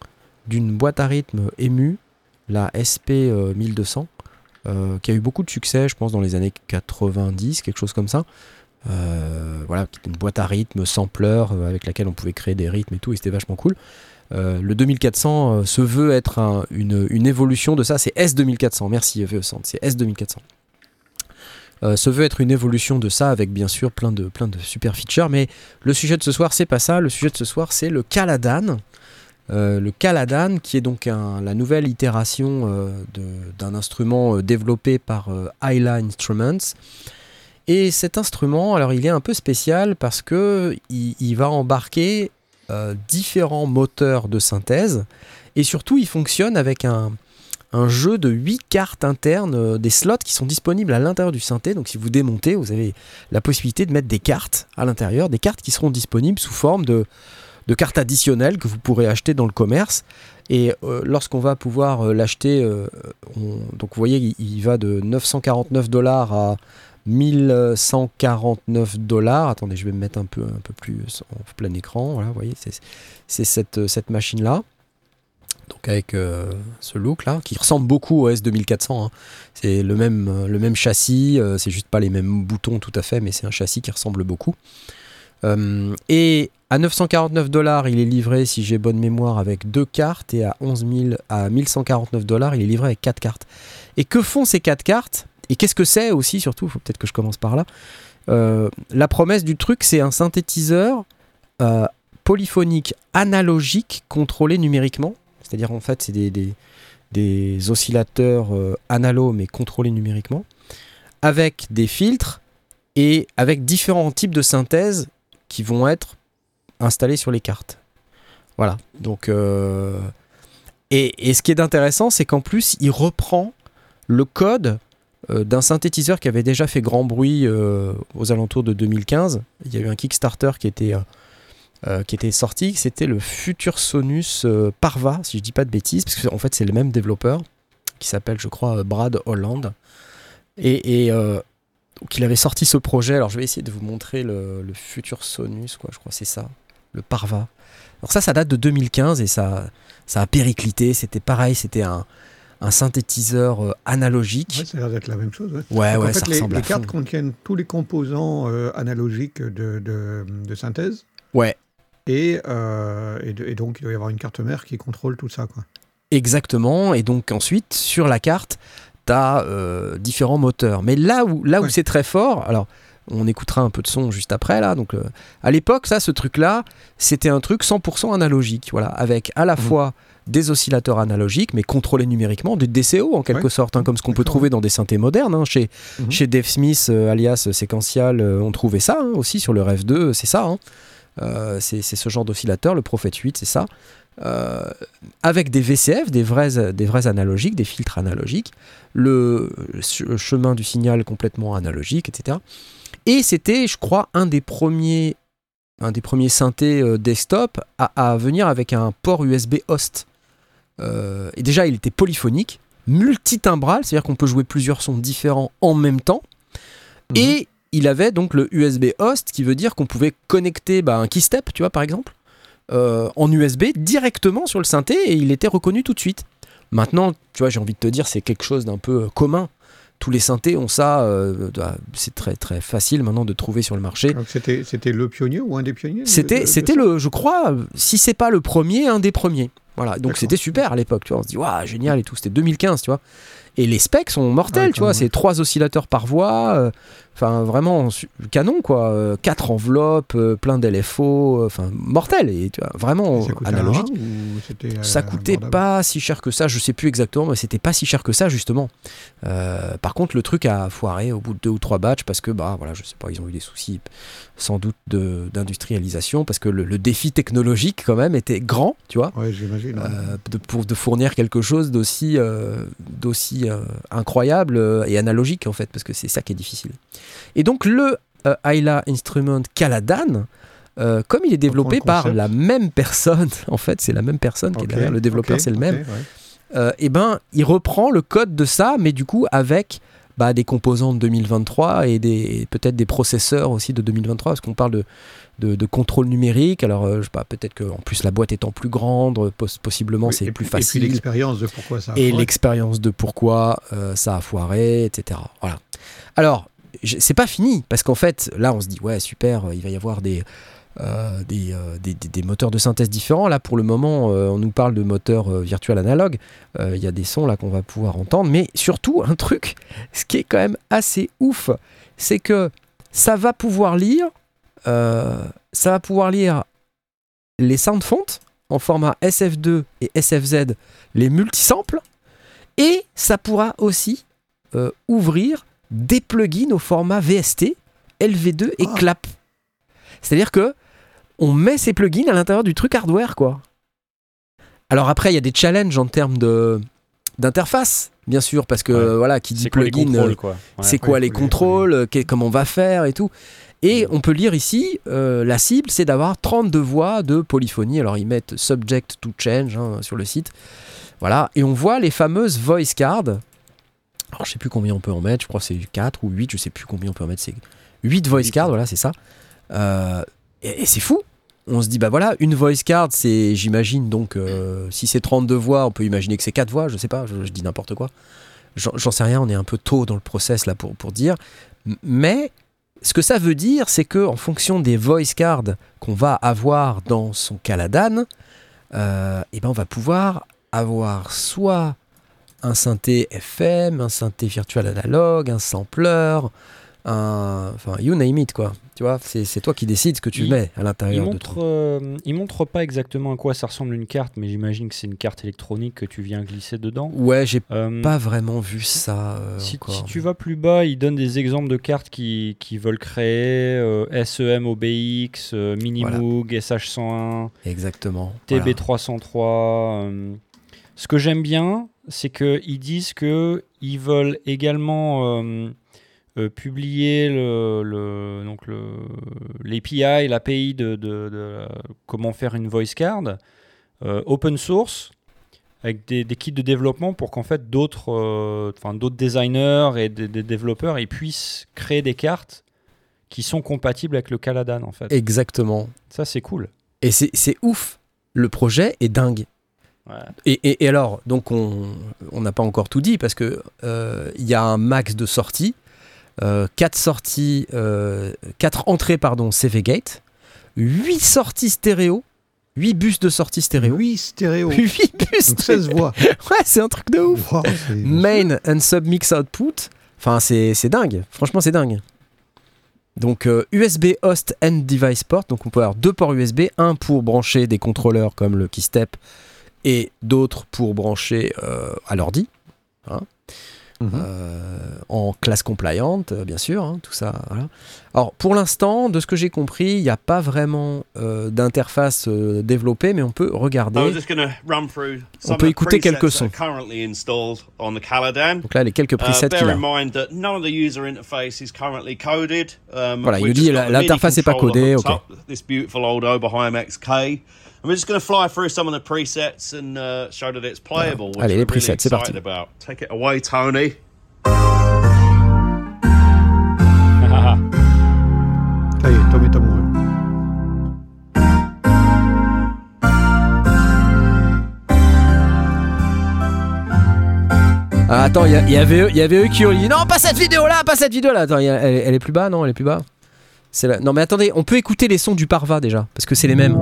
d'une boîte à rythme émue, la SP euh, 1200 euh, qui a eu beaucoup de succès, je pense, dans les années 90, quelque chose comme ça. Euh, voilà, une boîte à rythme, sampler, euh, avec laquelle on pouvait créer des rythmes et tout, et c'était vachement cool. Le 2400 euh, se veut être un- une, évolution de ça, c'est S2400, merci VE100, c'est S2400. Euh, se veut être une évolution de ça avec bien sûr plein de, plein de super features, mais le sujet de ce soir c'est pas ça, le sujet de ce soir c'est le Caladan. Euh, le Caladan, qui est donc la nouvelle itération euh, d'un instrument euh, développé par Ayla Instruments. Et cet instrument, alors il est un peu spécial parce que il, va embarquer différents moteurs de synthèse et surtout il fonctionne avec un, jeu de 8 cartes internes, des slots qui sont disponibles à l'intérieur du synthé. Donc si vous démontez, vous avez la possibilité de mettre des cartes à l'intérieur, des cartes qui seront disponibles sous forme de, de cartes additionnelles que vous pourrez acheter dans le commerce. Et euh, lorsqu'on va pouvoir euh, l'acheter, euh, on- donc vous voyez, il, va de 949 dollars à 1149 dollars. Attendez, je vais me mettre un peu, un peu plus en plein écran. Voilà, vous voyez, c'est- cette, cette machine-là. Donc avec ce look-là, qui ressemble beaucoup au S2400. hein. C'est le même, le même châssis, c'est juste pas les mêmes boutons tout à fait, mais c'est un châssis qui ressemble beaucoup. Euh, et à 949 dollars, il est livré, si j'ai bonne mémoire, avec deux cartes, et à 11 000, à 1149 dollars, il est livré avec quatre cartes. Et que font ces quatre cartes? Et qu'est-ce que c'est aussi, surtout Faut peut-être que je commence par là. Euh, la promesse du truc, c'est un synthétiseur euh, polyphonique analogique contrôlé numériquement. C'est-à-dire, en fait, c'est des, oscillateurs euh, analo mais contrôlés numériquement, avec des filtres et avec différents types de synthèse qui vont être installés sur les cartes. Voilà. Donc, euh, et, ce qui est intéressant, c'est qu'en plus, il reprend le code euh, d'un synthétiseur qui avait déjà fait grand bruit euh, aux alentours de 2015. Il y a eu un Kickstarter qui était, sorti, c'était le Futur Sonus Parva, si je dis pas de bêtises, parce qu'en fait c'est le même développeur qui s'appelle, je crois, Brad Holland. Euh, donc il avait sorti ce projet. Alors je vais essayer de vous montrer le, le Futur Sonus, quoi. Je crois c'est ça, le Parva. Alors ça, ça date de 2015 et ça, ça a périclité. C'était pareil, c'était un, un synthétiseur euh, analogique. Ouais, ça a l'air d'être la même chose. Ouais. Ouais, Donc, ouais, en fait, ça les, ressemble les à cartes fond. contiennent tous les composants euh, analogiques de, de- de synthèse. Ouais, Et, euh, et, de- et donc, il doit y avoir une carte mère qui contrôle tout ça. Quoi. exactement. Et donc ensuite, sur la carte, tu as différents moteurs. Mais là où, là où Ouais. c'est très fort, alors on écoutera un peu de son juste après là. Donc euh, à l'époque, ça, ce truc-là, c'était un truc 100% analogique, voilà, avec à la Mhm. fois des oscillateurs analogiques, mais contrôlés numériquement, des DCO en quelque Ouais. sorte, hein, comme ce qu'on peut trouver dans des synthés modernes. hein. Chez, Mhm. chez Dave Smith, euh, alias Séquential, euh, on trouvait ça hein, aussi sur le Rêve 2, c'est ça. Euh, c'est c'est ce genre d'oscillateur, le Prophet 8, c'est ça. Euh, avec des VCF, des vrais, des vrais analogiques, des filtres analogiques, le ch- chemin du signal complètement analogique, etc. Et c'était, je crois, un des premiers, un des premiers synthés euh, desktop à, à venir avec un port USB host. Euh, et déjà, il était polyphonique, multitimbral, c'est-à-dire qu'on peut jouer plusieurs sons différents en même temps. Mhm. Et il avait donc le USB host qui veut dire qu'on pouvait connecter bah, un keystep, tu vois, par exemple, en USB directement sur le synthé et il était reconnu tout de suite. Maintenant, tu vois, j'ai envie de te dire, c'est quelque chose d'un peu euh, commun. Tous les synthés ont ça, euh, bah, c'est très très facile maintenant de trouver sur le marché. C'était le pionnier ou un des pionniers C'était le, je crois, si c'est pas le premier, un des premiers. Voilà, donc c'était super à l'époque, tu vois. On se dit, waouh, génial et tout. C'était 2015, tu vois. Et les specs sont mortels, Ouais, tu vois. C'est trois oscillateurs par voix. euh, Enfin, vraiment canon, quoi. Euh, quatre enveloppes, euh, plein d'LFO. euh, Enfin, mortel. Et tu vois, vraiment Ça analogique. Ça coûtait abordable pas si cher que ça, je sais plus exactement, mais c'était pas si cher que ça justement. Euh, par contre, le truc a foiré au bout de deux ou trois batchs parce que bah voilà, je sais pas, ils ont eu des soucis sans doute de- d'industrialisation parce que le, le défi technologique quand même était grand, tu vois, Ouais, j'imagine. ouais. euh, de, pour de fournir quelque chose d'aussi euh, d'aussi incroyable et analogique en fait, parce que c'est ça qui est difficile. Et donc le euh, Ayla Instrument Caladan. euh, comme il est développé par la même personne, en fait, c'est la même personne qui est derrière. Le développeur, c'est le même ouais. euh, eh ben, il reprend le code de ça, mais du coup avec bah, des composants de 2023 et des peut-être des processeurs aussi de 2023, parce qu'on parle de, de, de contrôle numérique. Alors, euh, je sais pas, peut-être qu'en plus la boîte étant plus grande, pos- possiblement Oui, c'est et plus puis- Et puis facile. l'expérience de pourquoi ça a Et l'expérience de pourquoi euh, ça a foiré, etc. Voilà. Alors, c'est pas fini, parce qu'en fait, là, on se dit, ouais, super, euh, il va y avoir des, euh, euh, des, des- des moteurs de synthèse différents. Là, pour le moment, on nous parle de moteurs virtuels analogues. Il y a des sons là qu'on va pouvoir entendre. Mais surtout, un truc, ce qui est quand même assez ouf, c'est que ça va pouvoir lire, ça va pouvoir lire les sound fonts en format SF2 et SFZ, les multisamples, et ça pourra aussi ouvrir des plugins au format VST, LV2 et Ah. CLAP. C'est-à-dire que on met ces plugins à l'intérieur du truc hardware, quoi. Alors après, il y a des challenges en termes de d'interface, bien sûr, parce que Ouais. voilà, qui dit C'est quoi les plugin, contrôles, quoi? Ouais. c'est quoi Ouais, les contrôles, euh, qu'est- comment on va faire et tout. Et Mm. on peut lire ici, euh, la cible, c'est d'avoir 32 voix de polyphonie. Alors ils mettent subject to change hein, sur le site. Voilà, et on voit les fameuses voice cards. Alors je sais plus combien on peut en mettre, je crois que c'est 4 ou 8, je sais plus combien on peut en mettre. C'est 8 voice cards, voilà, c'est ça. Euh, et et c'est fou. On se dit, bah voilà, une voice card, c'est, j'imagine, donc, euh, si c'est 32 voix, on peut imaginer que c'est 4 voix, je sais pas, je, je dis n'importe quoi. J'en sais rien, on est un peu tôt dans le process là pour, pour dire. Mais ce que ça veut dire, c'est que en fonction des voice cards qu'on va avoir dans son Caladan, euh, eh ben on va pouvoir avoir soit un synthé FM, un synthé virtuel analogue, un sampler, un, enfin you name it quoi. Tu vois, c'est toi qui décides ce que tu Il- mets à l'intérieur de montre, ton. euh, il montre pas exactement à quoi ça ressemble une carte, mais j'imagine que c'est une carte électronique que tu viens glisser dedans. Ouais, j'ai Euh, pas vraiment vu ça euh, si, tu vas plus bas, il donne des exemples de cartes qui, qui veulent créer euh, SEM OBX, euh, Minimoog, SH101, Exactement. voilà. TB303. euh. Ce que j'aime bien, c'est qu'ils disent que ils veulent également euh, euh, publier le, le- donc le, l'API, l'API de, de- de, comment faire une voice card, euh, open source, avec des, des kits de développement pour qu'en fait d'autres, euh, enfin, d'autres designers et des, des développeurs ils puissent créer des cartes qui sont compatibles avec le Caladan en fait. Exactement. Ça c'est cool. Et c'est c'est ouf. Le projet est dingue. Ouais. Et, et- et alors, donc on n'a pas encore tout dit parce que euh, il y a un max de sorties, euh, 4 sorties, euh, quatre entrées pardon CV Gate, 8 sorties stéréo, 8 bus de sortie stéréo, 8 stéréo. 8 bus. Donc 16 voix. Ouais, c'est un truc de ouf. Wow, Main and submix output. Enfin, c'est c'est dingue. Franchement, c'est dingue. Donc, euh, USB host and device port. Donc, on peut avoir deux ports USB. Un pour brancher des contrôleurs comme le Keystep et d'autres pour brancher euh, à l'ordi. Mhm. euh, en classe compliant, euh, bien sûr, hein, tout ça. voilà. Alors, pour l'instant, de ce que j'ai compris, il n'y a pas vraiment euh, d'interface euh, développée, mais on peut regarder. just going to run through On peut écouter quelques sons. currently installed on the Caladan. Donc là, les quelques presets qu'il a. mind that none of the user interface is currently coded. Um, Voilà, il nous dit l'interface est pas codée, ok we're just going to fly through some of the presets and uh, show that playable. Allez, les presets, c'est parti. About. Take it away, Tony. Ah, attends, il y, avait eux, y avait eux qui ont dit non, pas cette vidéo là, pas cette vidéo là. Attends, elle, est plus bas, non, elle est plus bas. Non, mais attendez, on peut écouter les sons du Parva déjà, parce que c'est les mêmes.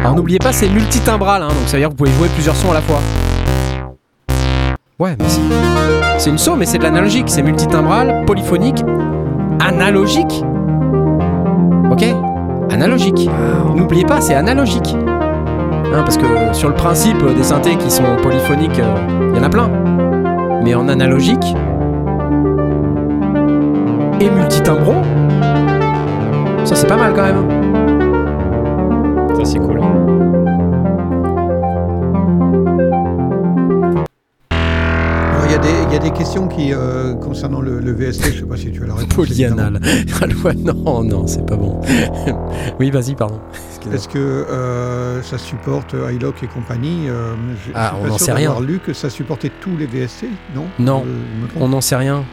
Alors n'oubliez pas, c'est multitimbral, hein, donc ça veut dire que vous pouvez jouer plusieurs sons à la fois. Ouais, mais c'est, c'est une saut, mais c'est de l'analogique. C'est multitimbral, polyphonique, analogique. Ok? Analogique. N'oubliez pas, c'est analogique. Hein, parce que sur le principe des synthés qui sont polyphoniques, il y en a plein. Mais en analogique et multitimbron, ça c'est pas mal quand même. Ça, c'est cool. Alors, Il y, a des- il y a des questions qui, euh, concernant le, le VST, je sais pas si tu as la réponse. Polyanal. Ouais, non, non, c'est pas bon. oui, vas-y, pardon. Est-ce que euh, ça supporte iLock et compagnie euh, je- je Ah, suis on n'en sait rien. lu que ça supportait tous les VST, non? Non. On n'en sait rien.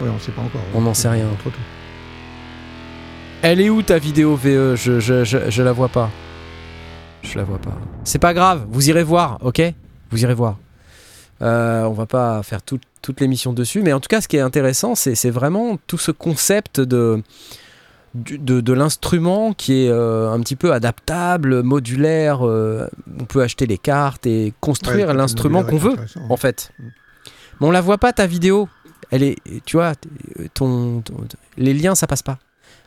Ouais, on sait pas encore. on n'en sait rien. Trop tôt. Elle est où ta vidéo VE je, je, je, je la vois pas. Je la vois pas. C'est pas grave, vous irez voir, ok? Vous irez voir. Euh, on va pas faire tout- toute l'émission dessus, mais en tout cas, ce qui est intéressant, c'est vraiment tout ce concept de, de, de l'instrument qui est euh, un petit peu adaptable, modulaire. euh, on peut acheter les cartes et construire l'instrument qu'on veut, en fait. Mais on la voit pas ta vidéo. Elle est, tu vois, t- ton, ton- les liens ça passe pas.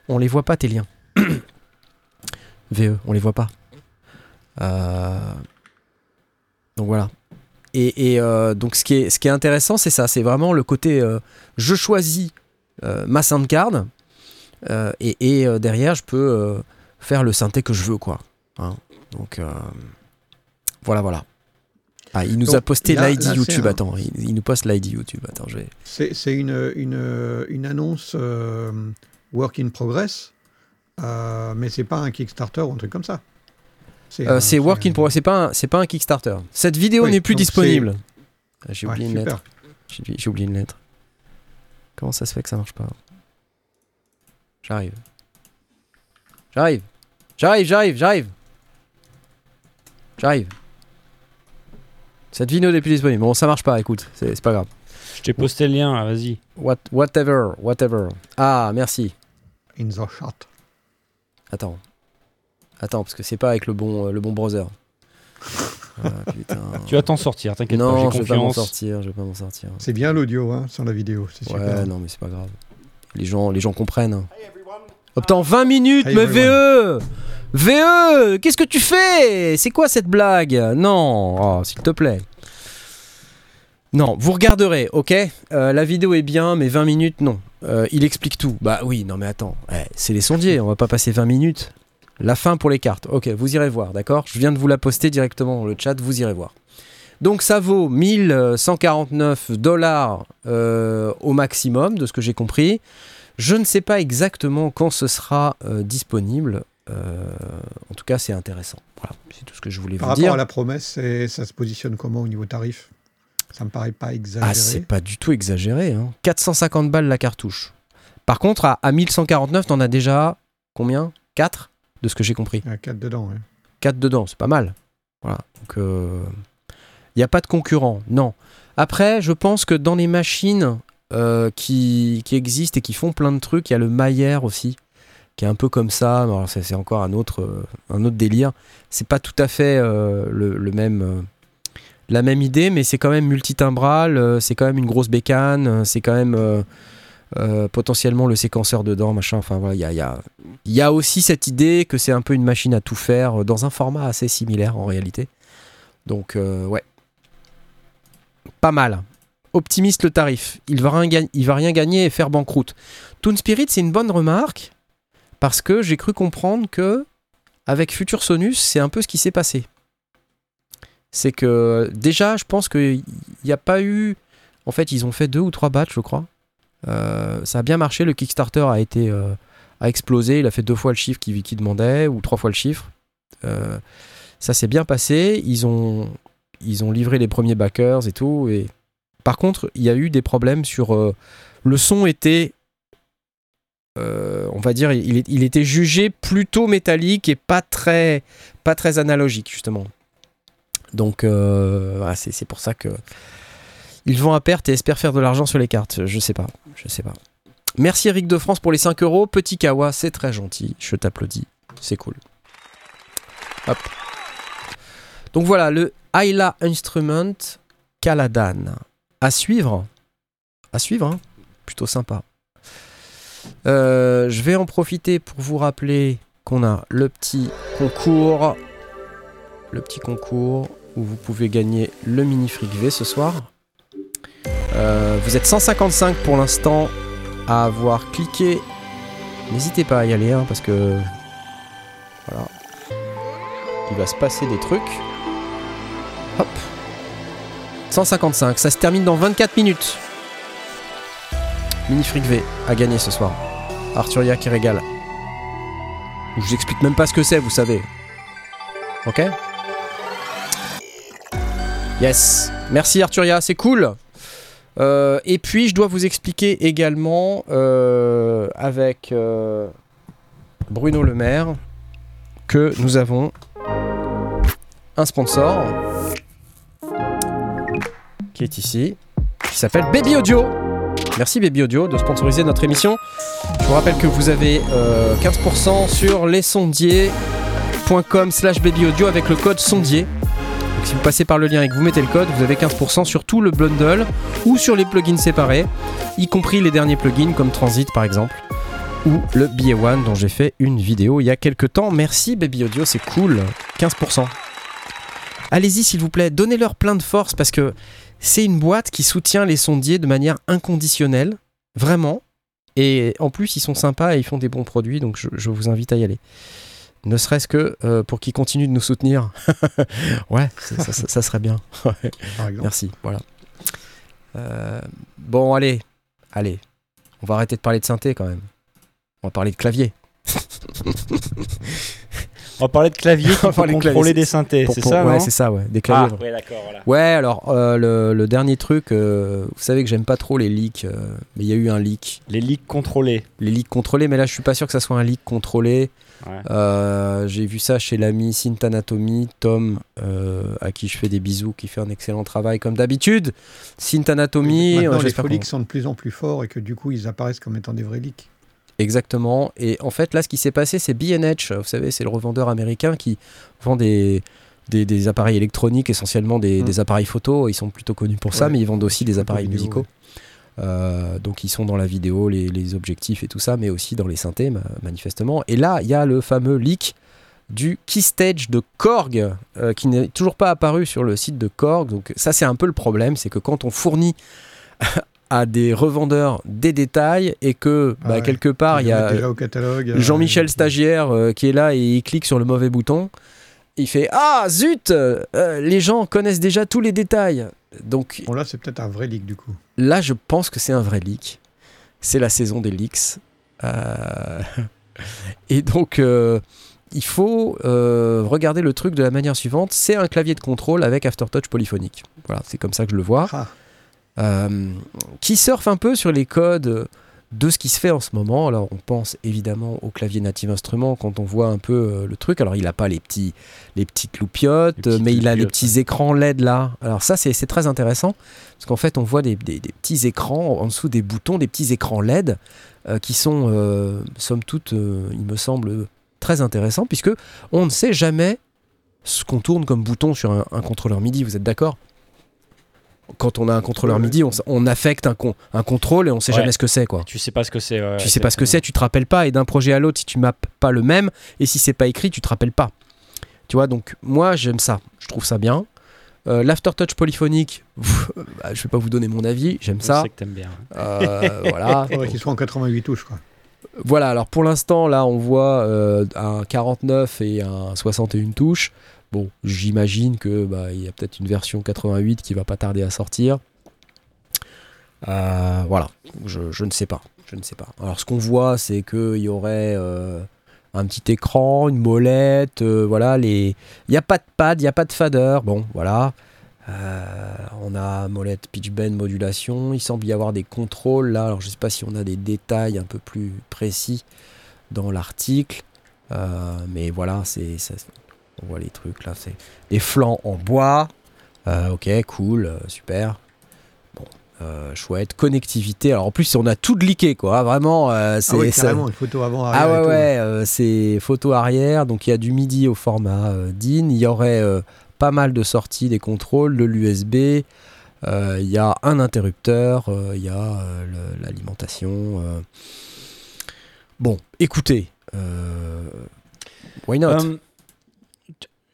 On les voit pas tes liens. VE, on les voit pas. Euh, Donc voilà. Et, et, euh, donc ce qui est, ce qui est intéressant, c'est ça, c'est vraiment le côté euh, je choisis ma soundcard et, et, derrière je peux faire le synthé que je veux quoi. Hein. Donc voilà voilà. Ah, il nous Donc, a posté l'ID YouTube. un- Attends, il, il nous poste l'ID YouTube. Attends, je vais. C'est c'est une, une, une annonce euh, work in progress, euh, mais c'est pas un Kickstarter ou un truc comme ça. C'est Euh, c'est work in progress. C'est pas un, c'est pas un Kickstarter. Cette vidéo Oui, n'est plus disponible. Ah, J'ai Ouais, oublié une super. lettre. J'ai oublié une lettre. Comment ça se fait que ça marche pas J'arrive. J'arrive. J'arrive, j'arrive, j'arrive. J'arrive. Cette vidéo n'est plus disponible. Bon, ça marche pas, écoute, c'est pas grave. Je t'ai posté le lien, là, vas-y. What, whatever, whatever. Ah, merci. In the shot. Attends. Attends, parce que c'est pas avec le bon, euh, le bon browser. Ah, putain. Tu vas t'en sortir, t'inquiète pas, Non, je vais pas m'en sortir, je vais pas m'en sortir. C'est bien l'audio hein, sur la vidéo, c'est Ouais, super. non, mais c'est pas grave. Les gens, les gens comprennent. putain, 20 minutes, Hey mais everyone. VE VE Qu'est-ce que tu fais? C'est quoi cette blague? Non, oh, s'il te plaît. Non, vous regarderez, ok? Euh, La vidéo est bien, mais 20 minutes, non. Euh, il explique tout. Bah oui, non mais attends, eh, c'est les sondiers, on va pas passer 20 minutes. La fin pour les cartes. Ok, vous irez voir, d'accord? Je viens de vous la poster directement dans le chat, vous irez voir. Donc ça vaut 1149 dollars euh, au maximum, de ce que j'ai compris. Je ne sais pas exactement quand ce sera euh, disponible. Euh, en tout cas, c'est intéressant. Voilà, c'est tout ce que je voulais Par vous rapport dire. à la promesse, ça se positionne comment au niveau tarif? Ça me paraît pas exagéré. Ah, c'est pas du tout exagéré. hein. 450 balles la cartouche. Par contre, à, à 1149, t'en as déjà combien? 4 De ce que j'ai compris. Il y a 4 dedans. ouais. 4 dedans, c'est pas mal. Voilà. Donc, il n'y a pas de concurrent. Non. Après, je pense que dans les machines euh, qui, qui existent et qui font plein de trucs, il y a le Maillère aussi, qui est un peu comme ça. Alors, c'est encore un autre, euh, un autre délire. C'est pas tout à fait euh, le, le même. euh, la même idée, mais c'est quand même multitimbral, euh, c'est quand même une grosse bécane, euh, c'est quand même euh, potentiellement le séquenceur dedans, machin. Enfin voilà, il y a, y, a, y a aussi cette idée que c'est un peu une machine à tout faire euh, dans un format assez similaire en réalité. Donc euh, ouais, pas mal. Optimiste le tarif. Il va rien, va rien gagner et faire banqueroute. Toon Spirit, c'est une bonne remarque parce que j'ai cru comprendre que avec Future Sonus, c'est un peu ce qui s'est passé. C'est que déjà, je pense qu'il n'y a pas eu. En fait, ils ont fait deux ou trois batchs, je crois. Euh, ça a bien marché. Le Kickstarter a été, euh, a explosé. Il a fait deux fois le chiffre qu'il qu'il demandait, ou trois fois le chiffre. Euh, ça s'est bien passé. Ils ont, ils ont livré les premiers backers et tout. Et... Par contre, il y a eu des problèmes sur. le son était. on va dire, il, était jugé plutôt métallique et pas très, pas très analogique, justement. Donc, c'est pour ça que. Ils vont à perte et espèrent faire de l'argent sur les cartes. Je sais pas. Je sais pas. Merci Eric de France pour les 5 euros. Petit Kawa, c'est très gentil. Je t'applaudis. C'est cool. Hop. Donc voilà, le Ayla Instrument Caladan. À suivre. À suivre, hein. Plutôt sympa. Euh, je vais en profiter pour vous rappeler qu'on a le petit concours. Le petit concours où vous pouvez gagner le mini fric V ce soir. Euh, vous êtes 155 pour l'instant à avoir cliqué. N'hésitez pas à y aller hein, parce que voilà, il va se passer des trucs. Hop, 155. Ça se termine dans 24 minutes. Mini Fric V à gagner ce soir. Arturia qui régale. Je vous explique même pas ce que c'est, vous savez. Ok? Yes. Merci Arturia, c'est cool. Euh, et puis, je dois vous expliquer également euh, avec euh, Bruno Le Maire que nous avons un sponsor qui est ici, qui s'appelle Baby Audio. Merci Baby Audio de sponsoriser notre émission. Je vous rappelle que vous avez euh, 15% sur lesondiers.com slash baby audio avec le code sondier. Donc si vous passez par le lien et que vous mettez le code, vous avez 15% sur tout le bundle ou sur les plugins séparés, y compris les derniers plugins comme Transit par exemple, ou le BA1 dont j'ai fait une vidéo il y a quelques temps. Merci Baby Audio, c'est cool. 15%. Allez-y s'il vous plaît, donnez-leur plein de force parce que c'est une boîte qui soutient les sondiers de manière inconditionnelle, vraiment. Et en plus, ils sont sympas et ils font des bons produits, donc je, je vous invite à y aller. Ne serait-ce que euh, pour qu'ils continuent de nous soutenir. ouais, ça, ça- ça- ça serait bien. Merci, voilà. Euh, bon, allez, allez. On va arrêter de parler de synthé quand même. On va parler de clavier. On va parler de clavier On va pour parler de contrôler des synthés, c'est ça Ouais, c'est ça, ouais. Des Ah, claviers. ouais, d'accord, voilà. Ouais, alors euh, le, le dernier truc, euh, vous savez que j'aime pas trop les leaks, euh, mais il y a eu un leak. Les leaks contrôlés. Les leaks contrôlés, mais là je suis pas sûr que ça soit un leak contrôlé. Ouais. Euh, J'ai vu ça chez l'ami Synth Anatomy, Tom, euh, à qui je fais des bisous, qui fait un excellent travail comme d'habitude. Synth Anatomy, Maintenant, euh, les faux leaks sont de plus en plus forts et que du coup, ils apparaissent comme étant des vrais leaks. Exactement. Et en fait, là, ce qui s'est passé, c'est B&H. Vous savez, c'est le revendeur américain qui vend des, des, des appareils électroniques, essentiellement des, Mm. des appareils photo. Ils sont plutôt connus pour ça, Ouais. mais ils vendent aussi des appareils vidéo, musicaux. Euh, donc, ils sont dans la vidéo, les, les objectifs et tout ça, mais aussi dans les synthés, ma- manifestement. Et là, il y a le fameux leak du Keystage de Korg, euh, qui n'est toujours pas apparu sur le site de Korg. Donc, ça, c'est un peu le problème, c'est que quand on fournit à des revendeurs des détails et que Ah bah, ouais. quelque part il y a euh, Jean-Michel stagiaire euh, qui est là et il clique sur le mauvais bouton. Il fait ah zut les gens connaissent déjà tous les détails. Donc Bon, là, c'est peut-être un vrai leak du coup. là je pense que c'est un vrai leak. C'est la saison des leaks. Euh, Et donc euh, il faut euh, regarder le truc de la manière suivante. C'est un clavier de contrôle avec aftertouch polyphonique. Voilà, c'est comme ça que je le vois Ah, qui surfe un peu sur les codes de ce qui se fait en ce moment. Alors on pense évidemment au clavier Native Instruments quand on voit un peu euh, le truc. Alors il n'a pas les, petits, les petites loupiottes, Les petites mais il a les petits écrans LED là. Alors ça c'est c'est très intéressant parce qu'en fait on voit des, des- des petits écrans en dessous des boutons, des petits écrans LED euh, qui sont euh, somme toute, il me semble, très intéressants puisque on ne sait jamais ce qu'on tourne comme bouton sur un, un contrôleur MIDI. Vous êtes d'accord? Quand on a un contrôleur. MIDI, on, affecte un, con- un contrôle et on sait Ouais. jamais ce que c'est quoi. Tu sais pas ce que c'est. ouais, tu sais pas ce que c'est, tu te rappelles pas et d'un projet à l'autre si tu mappes pas le même et si c'est pas écrit, tu te rappelles pas. Tu vois donc moi j'aime ça, je trouve ça bien. Euh, L'aftertouch polyphonique, bah, je vais pas vous donner mon avis, j'aime Je ça. sais que t'aimes bien. Euh, voilà. faudrait qu'il soit en 88 touches quoi. Voilà, alors pour l'instant, là, on voit euh, un 49 et un 61 touches. Bon, j'imagine que bah, il y a peut-être une version 88 qui va pas tarder à sortir. Euh, voilà, je, ne sais pas. Je ne sais pas. Alors ce qu'on voit, c'est qu'il y aurait euh, un petit écran, une molette, euh, voilà. Les... Il n'y a pas de pad, il n'y a pas de fader. Bon, voilà. On a molette pitch bend modulation. Il semble y avoir des contrôles là. Alors je ne sais pas si on a des détails un peu plus précis dans l'article. Mais voilà, c'est ça- on voit les trucs là. C'est des flancs en bois. Euh, ok, cool, euh, super. Bon, euh, chouette. Connectivité. Alors en plus, on a tout de liqué quoi. Vraiment, euh, c'est Ah ça- carrément, une photo avant, arrière. ah ouais, ouais, euh, c'est photo arrière, donc il y a du MIDI au format euh, DIN, il y aurait euh, pas mal de sorties des contrôles, de l'USB, euh, il y a un interrupteur, euh, il y a euh, le- l'alimentation. euh. Bon, écoutez, euh, why not? T-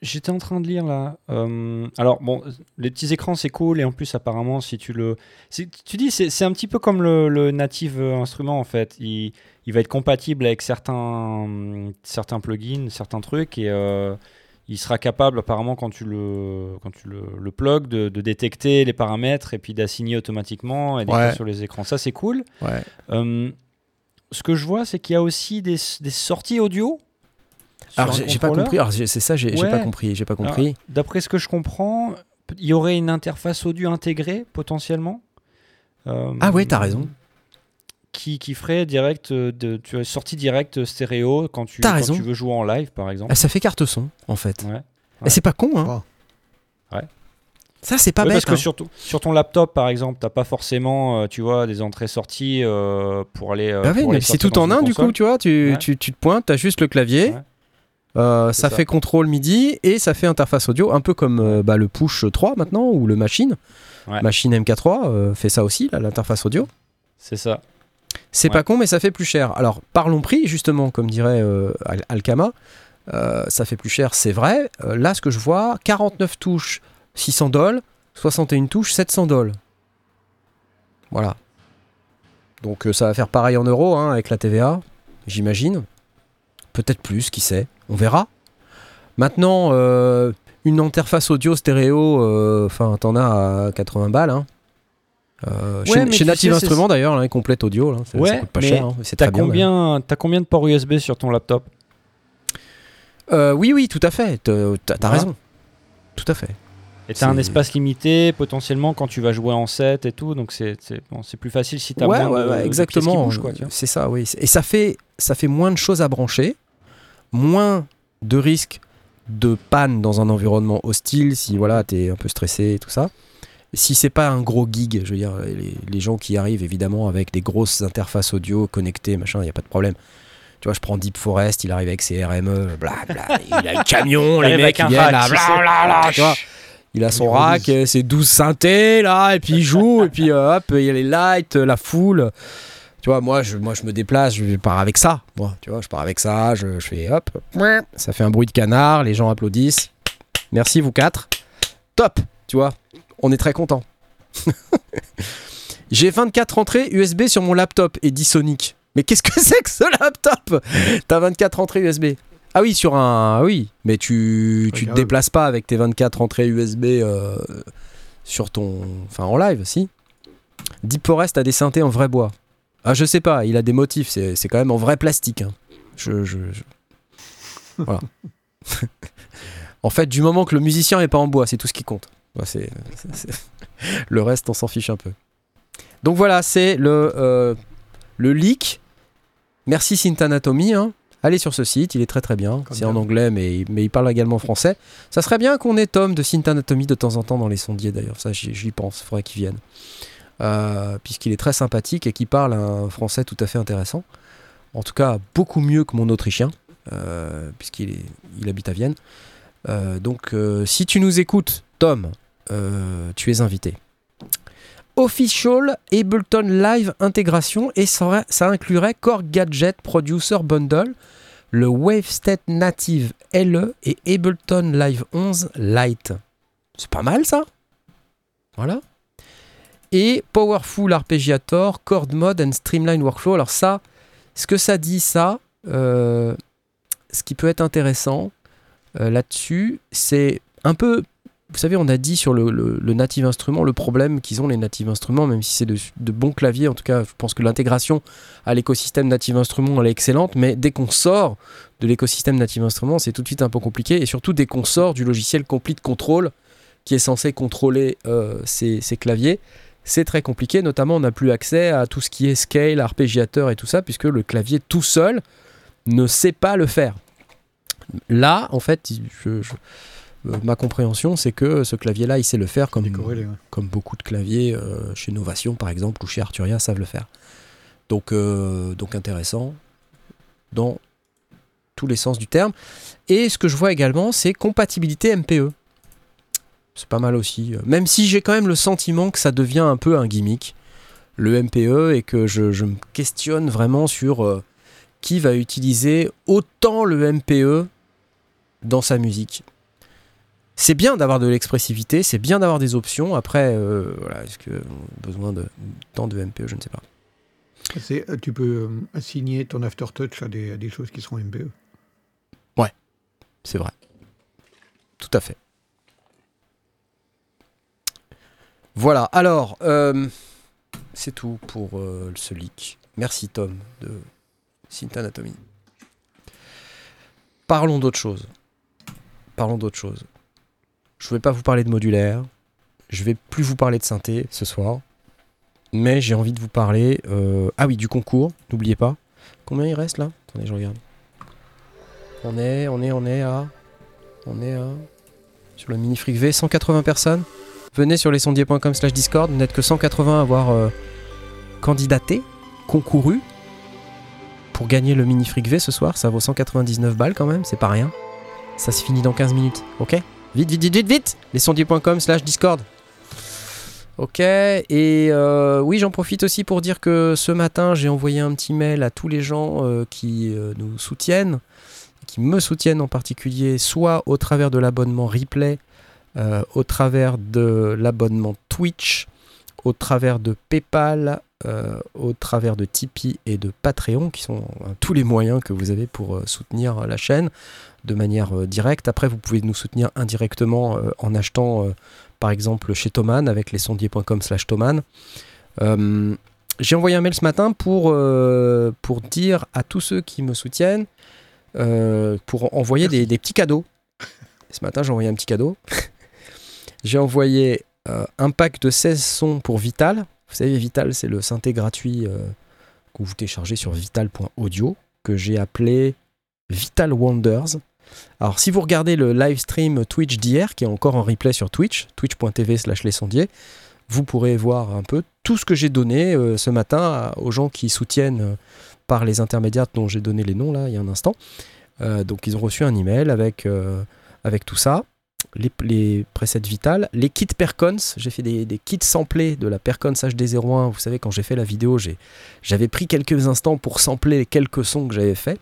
J'étais en train de lire là. euh, alors bon, les petits écrans c'est cool et en plus apparemment si tu le, si- tu dis c'est un petit peu comme le, le native instrument en fait. Il, il va être compatible avec certains certains plugins, certains trucs et euh, il sera capable apparemment quand tu le quand tu le, le plug de, de détecter les paramètres et puis d'assigner automatiquement et Ouais. sur les écrans. Ça c'est cool. Ouais. Euh, ce que je vois c'est qu'il y a aussi des, des sorties audio. Alors j'ai pas compris, c'est ça, j'ai Ouais. pas compris, j'ai pas compris. D'après ce que je comprends, il y aurait une interface audio intégrée potentiellement? Euh, Ah ouais, t'as raison. Qui, qui ferait direct euh, de tu as sortie directe stéréo quand tu T'as quand raison. tu veux jouer en live par exemple. Ah, ça fait carte son en fait. Ouais. Et c'est pas con, hein Ouais. Ça c'est pas Ouais, bête. parce que hein. sur, ton- sur ton laptop par exemple, t'as pas forcément euh, tu vois des entrées-sorties euh, pour aller. euh, Bah oui, pour mais c'est tout en un du coup, tu vois, tu, Ouais. tu, tu te pointes, t'as juste le clavier, Ouais. Euh, ça, ça. fait contrôle MIDI et ça fait interface audio, un peu comme euh, bah, le Push 3 maintenant ou le Machine. Ouais. Machine MK3 euh, fait ça aussi, l'interface audio. C'est ça. C'est Ouais. pas con, mais ça fait plus cher. Alors parlons prix, justement, comme dirait Al- Alkama. Ça fait plus cher, c'est vrai. Là, ce que je vois, 49 touches, 600 dollars, 61 touches, 700 dollars. Voilà. Donc ça va faire pareil en euros hein, avec la TVA, j'imagine. Peut-être plus, qui sait. On verra. Maintenant, euh, une interface audio stéréo, euh, enfin, t'en as à 80 balles. hein. Euh, Ouais, chez Native sais, Instruments d'ailleurs, là, complète audio, là, ça, ça Ouais, coûte pas cher, hein, c'est T'as combien t'as combien de ports USB sur ton laptop? Oui, oui, tout à fait. T'as Voilà. raison. Tout à fait. Et t'as un espace limité potentiellement quand tu vas jouer en set et tout, donc c'est bon, plus facile si t'as Ouais, moins ouais, de, ouais, de pièces qui exactement. bougent, quoi, tu vois. C'est ça, oui. Et ça fait, ça fait moins de choses à brancher, moins de risques de panne dans un environnement hostile si voilà t'es un peu stressé et tout ça. Si c'est pas un gros gig, je veux dire, les, les gens qui arrivent évidemment avec des grosses interfaces audio connectées, machin, il y a pas de problème. Tu vois, je prends Deep Forest, il arrive avec ses RME, bla bla, il a le camion, les mecs ils viennent là, bla bla. Il a son rack, ses 12 synthés là, et puis il joue, et puis euh, hop, il y a les lights, la foule. Tu vois, moi je, moi je me déplace, je pars avec ça. Moi, tu vois, je pars avec ça, je, je fais hop, ça fait un bruit de canard, les gens applaudissent. Merci vous quatre. Top, tu vois, on est très content. J'ai 24 entrées USB sur mon laptop et dit Sonic. Mais qu'est-ce que c'est que ce laptop? T'as 24 entrées USB. Ah oui, sur un. ah Oui, mais tu, tu te déplaces pas avec tes 24 entrées USB euh, sur ton. Enfin, en live, si? Deep Forest a des synthés en vrai bois. Ah, je sais pas, il a des motifs, c'est c'est quand même en vrai plastique. hein. Je, je- je- Voilà. en fait, du moment que le musicien est pas en bois, c'est tout ce qui compte. Ouais, c'est- c'est- c'est- Le reste, on s'en fiche un peu. Donc voilà, c'est le, euh, le leak. Merci Synth Anatomy. hein. Allez sur ce site, il est très très bien. Comme C'est en anglais, mais, mais il parle également français. Ça serait bien qu'on ait Tom de Synth Anatomy de temps en temps dans les sondiers d'ailleurs. Ça, j'y j'y pense. Il faudrait qu'il vienne. Euh, Puisqu'il est très sympathique et qu'il parle un français tout à fait intéressant. En tout cas, beaucoup mieux que mon autrichien, euh, puisqu'il il habite à Vienne. Euh, donc, si tu nous écoutes, Tom, tu es invité. Official Ableton Live intégration et ça, ça inclurait Core Gadget Producer Bundle, le Wavestate Native LE et Ableton Live 11 Lite. C'est pas mal ça? Voilà. Et Powerful Arpeggiator, Chord Mode and Streamline Workflow. Alors ça, ce que ça dit ça, euh, ce qui peut être intéressant euh, là-dessus, c'est un peu vous savez, on a dit sur le, native instrument le problème qu'ils ont les native instruments, même si c'est de, bons claviers. En tout cas, je pense que l'intégration à l'écosystème native instrument elle est excellente, mais dès qu'on sort de l'écosystème native instrument, c'est tout de suite un peu compliqué. Et surtout dès qu'on sort du logiciel Complete Control qui est censé contrôler euh, ces claviers, c'est très compliqué. Notamment, on n'a plus accès à tout ce qui est scale, arpégiateur et tout ça, puisque le clavier tout seul ne sait pas le faire. Là, en fait, je- je- euh, ma compréhension, c'est que ce clavier-là, il sait le faire comme, Décorrélé, ouais. comme beaucoup de claviers euh, chez Novation, par exemple, ou chez Arturia savent le faire. Donc, euh, donc intéressant dans tous les sens du terme. Et ce que je vois également, c'est compatibilité MPE. C'est pas mal aussi. euh, Même si j'ai quand même le sentiment que ça devient un peu un gimmick, le MPE, et que je, je me questionne vraiment sur euh, qui va utiliser autant le MPE dans sa musique. C'est bien d'avoir de l'expressivité, c'est bien d'avoir des options. Après, euh, voilà, est-ce qu'on a besoin de tant de MPE Je ne sais pas. C'est- euh, Tu peux euh, assigner ton aftertouch à des, à des choses qui seront MPE. C'est vrai. Tout à fait. Voilà, alors, euh, c'est tout pour euh, ce leak. Merci Tom de Synth Anatomy. Parlons d'autre chose. Parlons d'autre chose. Je ne vais pas vous parler de modulaire. Je vais plus vous parler de synthé ce soir. Mais j'ai envie de vous parler. euh, ah oui, du concours, n'oubliez pas. Combien il reste là? Attendez, je regarde. On est, on est, on est à. On est à. Sur le mini fric V, 180 personnes? Venez sur lesondiers.com slash Discord. Vous n'êtes que 180 à avoir euh, candidaté, concouru pour gagner le mini fric V ce soir. Ça vaut 199 balles quand même, c'est pas rien. Ça se finit dans 15 minutes, ok? Vite, vite, vite, vite, vite Lesondiers.com slash Discord. Ok, et euh, oui, j'en profite aussi pour dire que ce matin, j'ai envoyé un petit mail à tous les gens euh, qui nous soutiennent, qui me soutiennent en particulier, soit au travers de l'abonnement replay, euh, au travers de l'abonnement Twitch, au travers de PayPal, euh, au travers de Tipeee et de Patreon, qui sont euh, tous les moyens que vous avez pour soutenir la chaîne de manière directe. Après, vous pouvez nous soutenir indirectement en achetant, par exemple, chez Thoman avec lesondiers.com slash Thoman. J'ai envoyé un mail ce matin pour, pour dire à tous ceux qui me soutiennent, pour envoyer des, des petits cadeaux. Ce matin, j'ai envoyé un petit cadeau. J'ai envoyé euh, un pack de 16 sons pour Vital. Vous savez, Vital, c'est le synthé gratuit euh, que vous téléchargez sur vital.audio, que j'ai appelé Vital Wonders. Alors, si vous regardez le live stream Twitch d'hier, qui est encore en replay sur Twitch, twitch.tv slash les sondiers, vous pourrez voir un peu tout ce que j'ai donné euh, ce matin aux gens qui soutiennent par les intermédiaires dont j'ai donné les noms là il y a un instant. Donc ils ont reçu un email avec, avec tout ça, les, les presets Vital, les kits Percons. J'ai fait des, kits samplés de la Percons HD01. Vous savez, quand j'ai fait la vidéo, j'avais pris quelques instants pour sampler quelques sons que j'avais fait.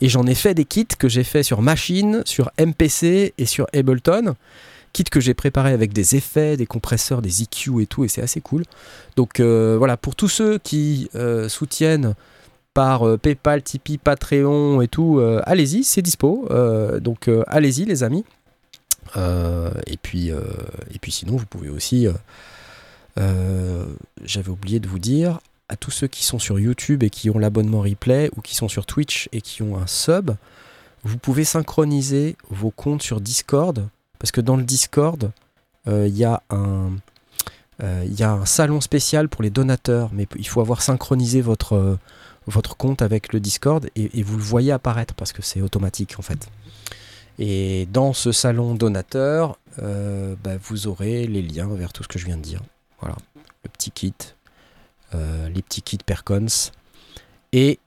Et j'en ai fait des kits que j'ai fait sur Machine, sur MPC et sur Ableton. Kits que j'ai préparé avec des effets, des compresseurs, des EQ et tout, et c'est assez cool. Donc euh, voilà, pour tous ceux qui euh, soutiennent par euh, PayPal, Tipeee, Patreon et tout, allez-y, c'est dispo. Donc allez-y les amis. Euh, et, puis, euh, et puis sinon, vous pouvez aussi... euh, J'avais oublié de vous dire, à tous ceux qui sont sur YouTube et qui ont l'abonnement replay, ou qui sont sur Twitch et qui ont un sub, vous pouvez synchroniser vos comptes sur Discord, parce que dans le Discord, il y a un... Il y a un salon spécial pour les donateurs, mais il faut avoir synchronisé votre, votre compte avec le Discord et vous le voyez apparaître parce que c'est automatique en fait. Et dans ce salon donateur, euh, bah, vous aurez les liens vers tout ce que je viens de dire. Voilà, le petit kit, euh, les petits kits Percons et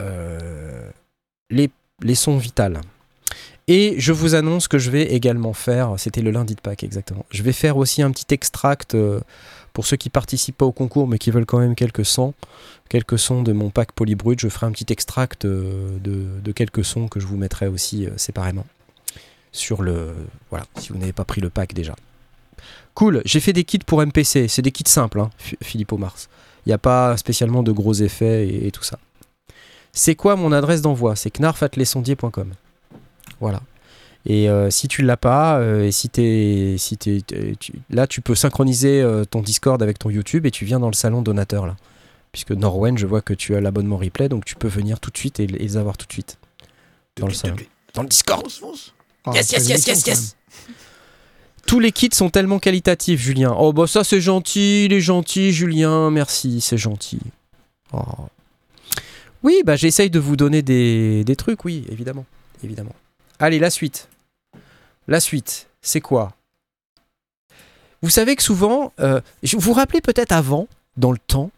euh, les, sons vitales. Et je vous annonce que je vais également faire, c'était le lundi de Pâques exactement, je vais faire aussi un petit extract pour ceux qui participent pas au concours mais qui veulent quand même quelques sons, quelques sons de mon pack Polybrut, je ferai un petit extract de, quelques sons que je vous mettrai aussi séparément sur le voilà, si vous n'avez pas pris le pack déjà. Cool, j'ai fait des kits pour MPC, c'est des kits simples, hein, Ph- Philippe Mars. Il n'y a pas spécialement de gros effets et, et tout ça. C'est quoi mon adresse d'envoi? C'est knarf@lesondiers.com. Voilà. Et euh, si tu l'as pas, euh, et si t'es, si tu- là tu peux synchroniser euh, ton Discord avec ton YouTube et tu viens dans le salon donateur là. Puisque Norwen, je vois que tu as l'abonnement replay, donc tu peux venir tout de suite et, et les avoir tout de suite dans le salon. Dans le Discord. Yes, yes, yes, yes, yes. Tous les kits sont tellement qualitatifs, Julien. Oh bah ça c'est gentil, il est gentil, Julien. Merci, c'est gentil. Oh. Oui, bah j'essaye de vous donner des, des trucs, oui, évidemment, évidemment. Allez, la suite. La suite, c'est quoi? Vous savez que souvent, euh, je vous vous rappelez peut-être avant, dans le temps,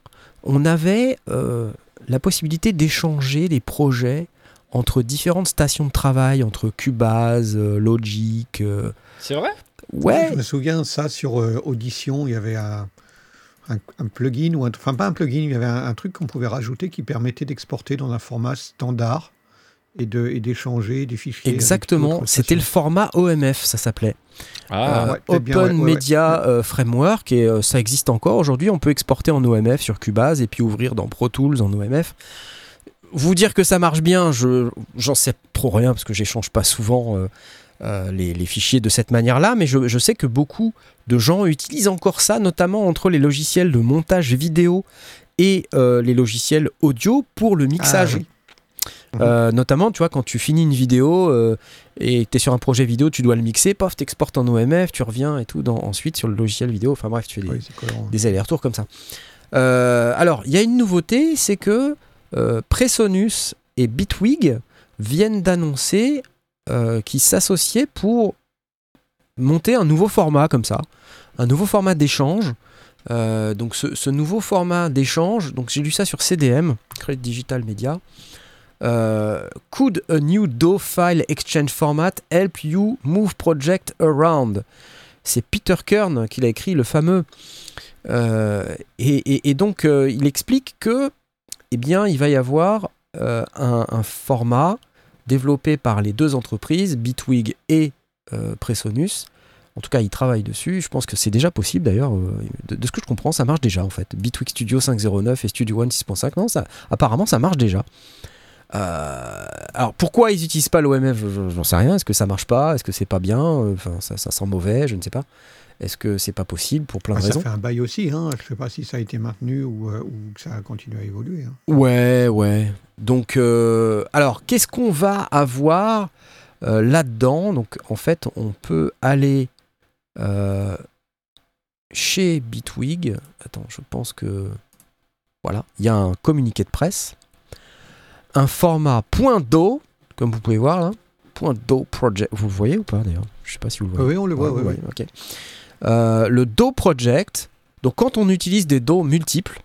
on avait euh, la possibilité d'échanger des projets entre différentes stations de travail, entre Cubase, euh, Logic. euh, C'est vrai? Ouais, Je me souviens de ça sur euh, Audition, il y avait un, un- un plugin, ou un, enfin pas un plugin, il y avait un, un truc qu'on pouvait rajouter qui permettait d'exporter dans un format standard et de et d'échanger des fichiers. exactement. C'était le format OMF, ça s'appelait. Ah, Euh, ouais, bien, Open ouais, ouais, Media euh, Framework et euh, ça existe encore aujourd'hui. On peut exporter en OMF sur Cubase et puis ouvrir dans Pro Tools en OMF. Vous dire que ça marche bien, je j'en sais trop rien parce que j'échange pas souvent euh, euh, les, les fichiers de cette manière-là, mais je, je sais que beaucoup de gens utilisent encore ça, notamment entre les logiciels de montage vidéo et euh, les logiciels audio pour le Ah, mixage. oui. Euh, notamment, tu vois, quand tu finis une vidéo euh, et tu es sur un projet vidéo, tu dois le mixer, pof, t'exportes en OMF, tu reviens et tout, dans, ensuite sur le logiciel vidéo. Enfin bref, tu fais des, Oui, allers-retours comme ça. Euh, alors, il y a une nouveauté, c'est que Presonus et Bitwig viennent d'annoncer euh, qu'ils s'associaient pour monter un nouveau format comme ça, un nouveau format d'échange. Euh, donc ce, nouveau format d'échange, donc j'ai lu ça sur CDM, Credit Digital Media. Euh, could a new DAW file exchange format help you move project around C'est Peter Kern qui l'a écrit, le fameux. Euh, et, donc euh, il explique que, eh bien, il va y avoir euh, un, format développé par les deux entreprises, Bitwig et euh, Presonus. En tout cas, ils travaillent dessus. Je pense que c'est déjà possible d'ailleurs. euh, De, ce que je comprends, ça marche déjà en fait. Bitwig Studio 5.09 et Studio One 6.5, non, apparemment ça marche déjà. Alors pourquoi ils n'utilisent pas l'OMF je- J'en sais rien. Est-ce que ça marche pas? Est-ce que c'est pas bien? Enfin, ça sent mauvais? Je ne sais pas. Est-ce que c'est pas possible pour plein de Ah, ça raisons fait un bail aussi. Hein. Je ne sais pas si ça a été maintenu ou, euh, ou que ça a continué à évoluer. hein. Ouais, ouais. Donc, euh, alors, qu'est-ce qu'on va avoir euh, là-dedans? Donc, en fait, on peut aller chez Bitwig. Attends, je pense que. Voilà, il y a un communiqué de presse. Un format point .do, comme vous pouvez voir là. Point .do project. Vous le voyez ou pas d'ailleurs? Je sais pas si vous le voyez. Oui, on le voit. Ouais, oui. Euh, le Do Project, donc quand on utilise des Do multiples,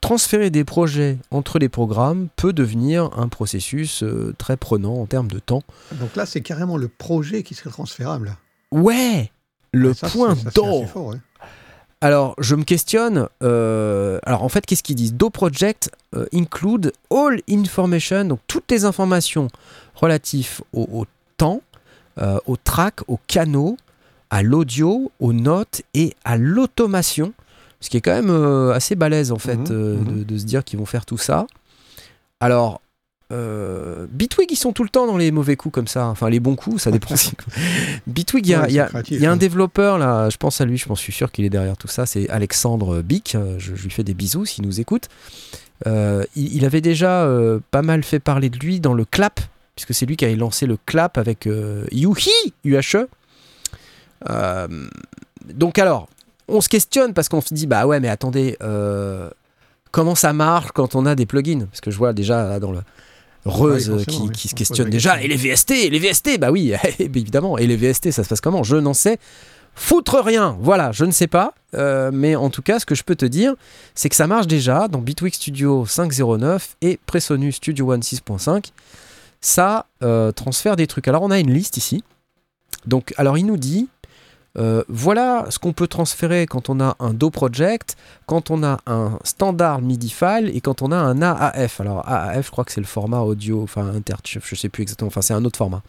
transférer des projets entre les programmes peut devenir un processus euh, très prenant en termes de temps. Donc là, c'est carrément le projet qui serait transférable. Ouais Le Ça, c'est- point fort, ouais. Alors, je me questionne. euh, alors, en fait, qu'est-ce qu'ils disent? Do Project euh, include all information, donc toutes les informations relatives au, au temps, au track, aux canaux, à l'audio, aux notes et à l'automation. Ce qui est quand même euh, assez balèze, en fait, Mhm, euh, mhm. de, de se dire qu'ils vont faire tout ça. Alors. euh, Bitwig, ils sont tout le temps dans les mauvais coups comme ça. Enfin, les bons coups, ça dépend. Bitwig, il y a, Ouais, y y un hein. développeur là, je pense à lui, je pense, je suis sûr qu'il est derrière tout ça. C'est Alexandre Bic. Je, je lui fais des bisous s'il nous écoute. Euh, il, il avait déjà euh, pas mal fait parler de lui dans le clap, puisque c'est lui qui avait lancé le clap avec Yuhi UHE. Euh, donc alors, on se questionne parce qu'on se dit bah ouais, mais attendez, euh, comment ça marche quand on a des plugins? Parce que je vois déjà là dans le Reuse Ouais, euh, qui, oui. se questionne déjà. Et les VST, et les VST, bah oui, évidemment. Et les VST, ça se passe comment? Je n'en sais foutre rien. Voilà, je ne sais pas. Euh, mais en tout cas, ce que je peux te dire, c'est que ça marche déjà dans Bitwig Studio 5.09 et Presonus Studio One 6.5. Ça euh, transfère des trucs. Alors, on a une liste ici. Donc, alors, il nous dit euh, voilà ce qu'on peut transférer quand on a un Do Project, quand on a un standard MIDI file et quand on a un AAF. Alors AAF, je crois que c'est le format audio, enfin interchef, je sais plus exactement, enfin c'est un autre format.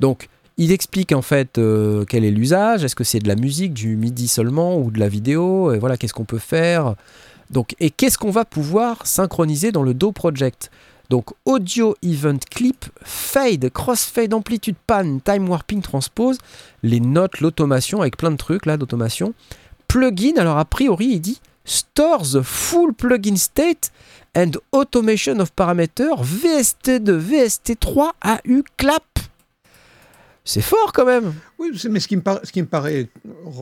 Donc il explique en fait euh, quel est l'usage, est-ce que c'est de la musique, du MIDI seulement ou de la vidéo, et voilà qu'est-ce qu'on peut faire? Donc et qu'est-ce qu'on va pouvoir synchroniser dans le Do Project? Donc audio, event, clip, fade, crossfade, amplitude, pan, time warping, transpose, les notes, l'automation avec plein de trucs là d'automation. Plugin, alors a priori il dit stores the full plugin state and automation of parameter VST2, VST3, AU, clap. C'est fort quand même. Oui, mais ce qui me, paraît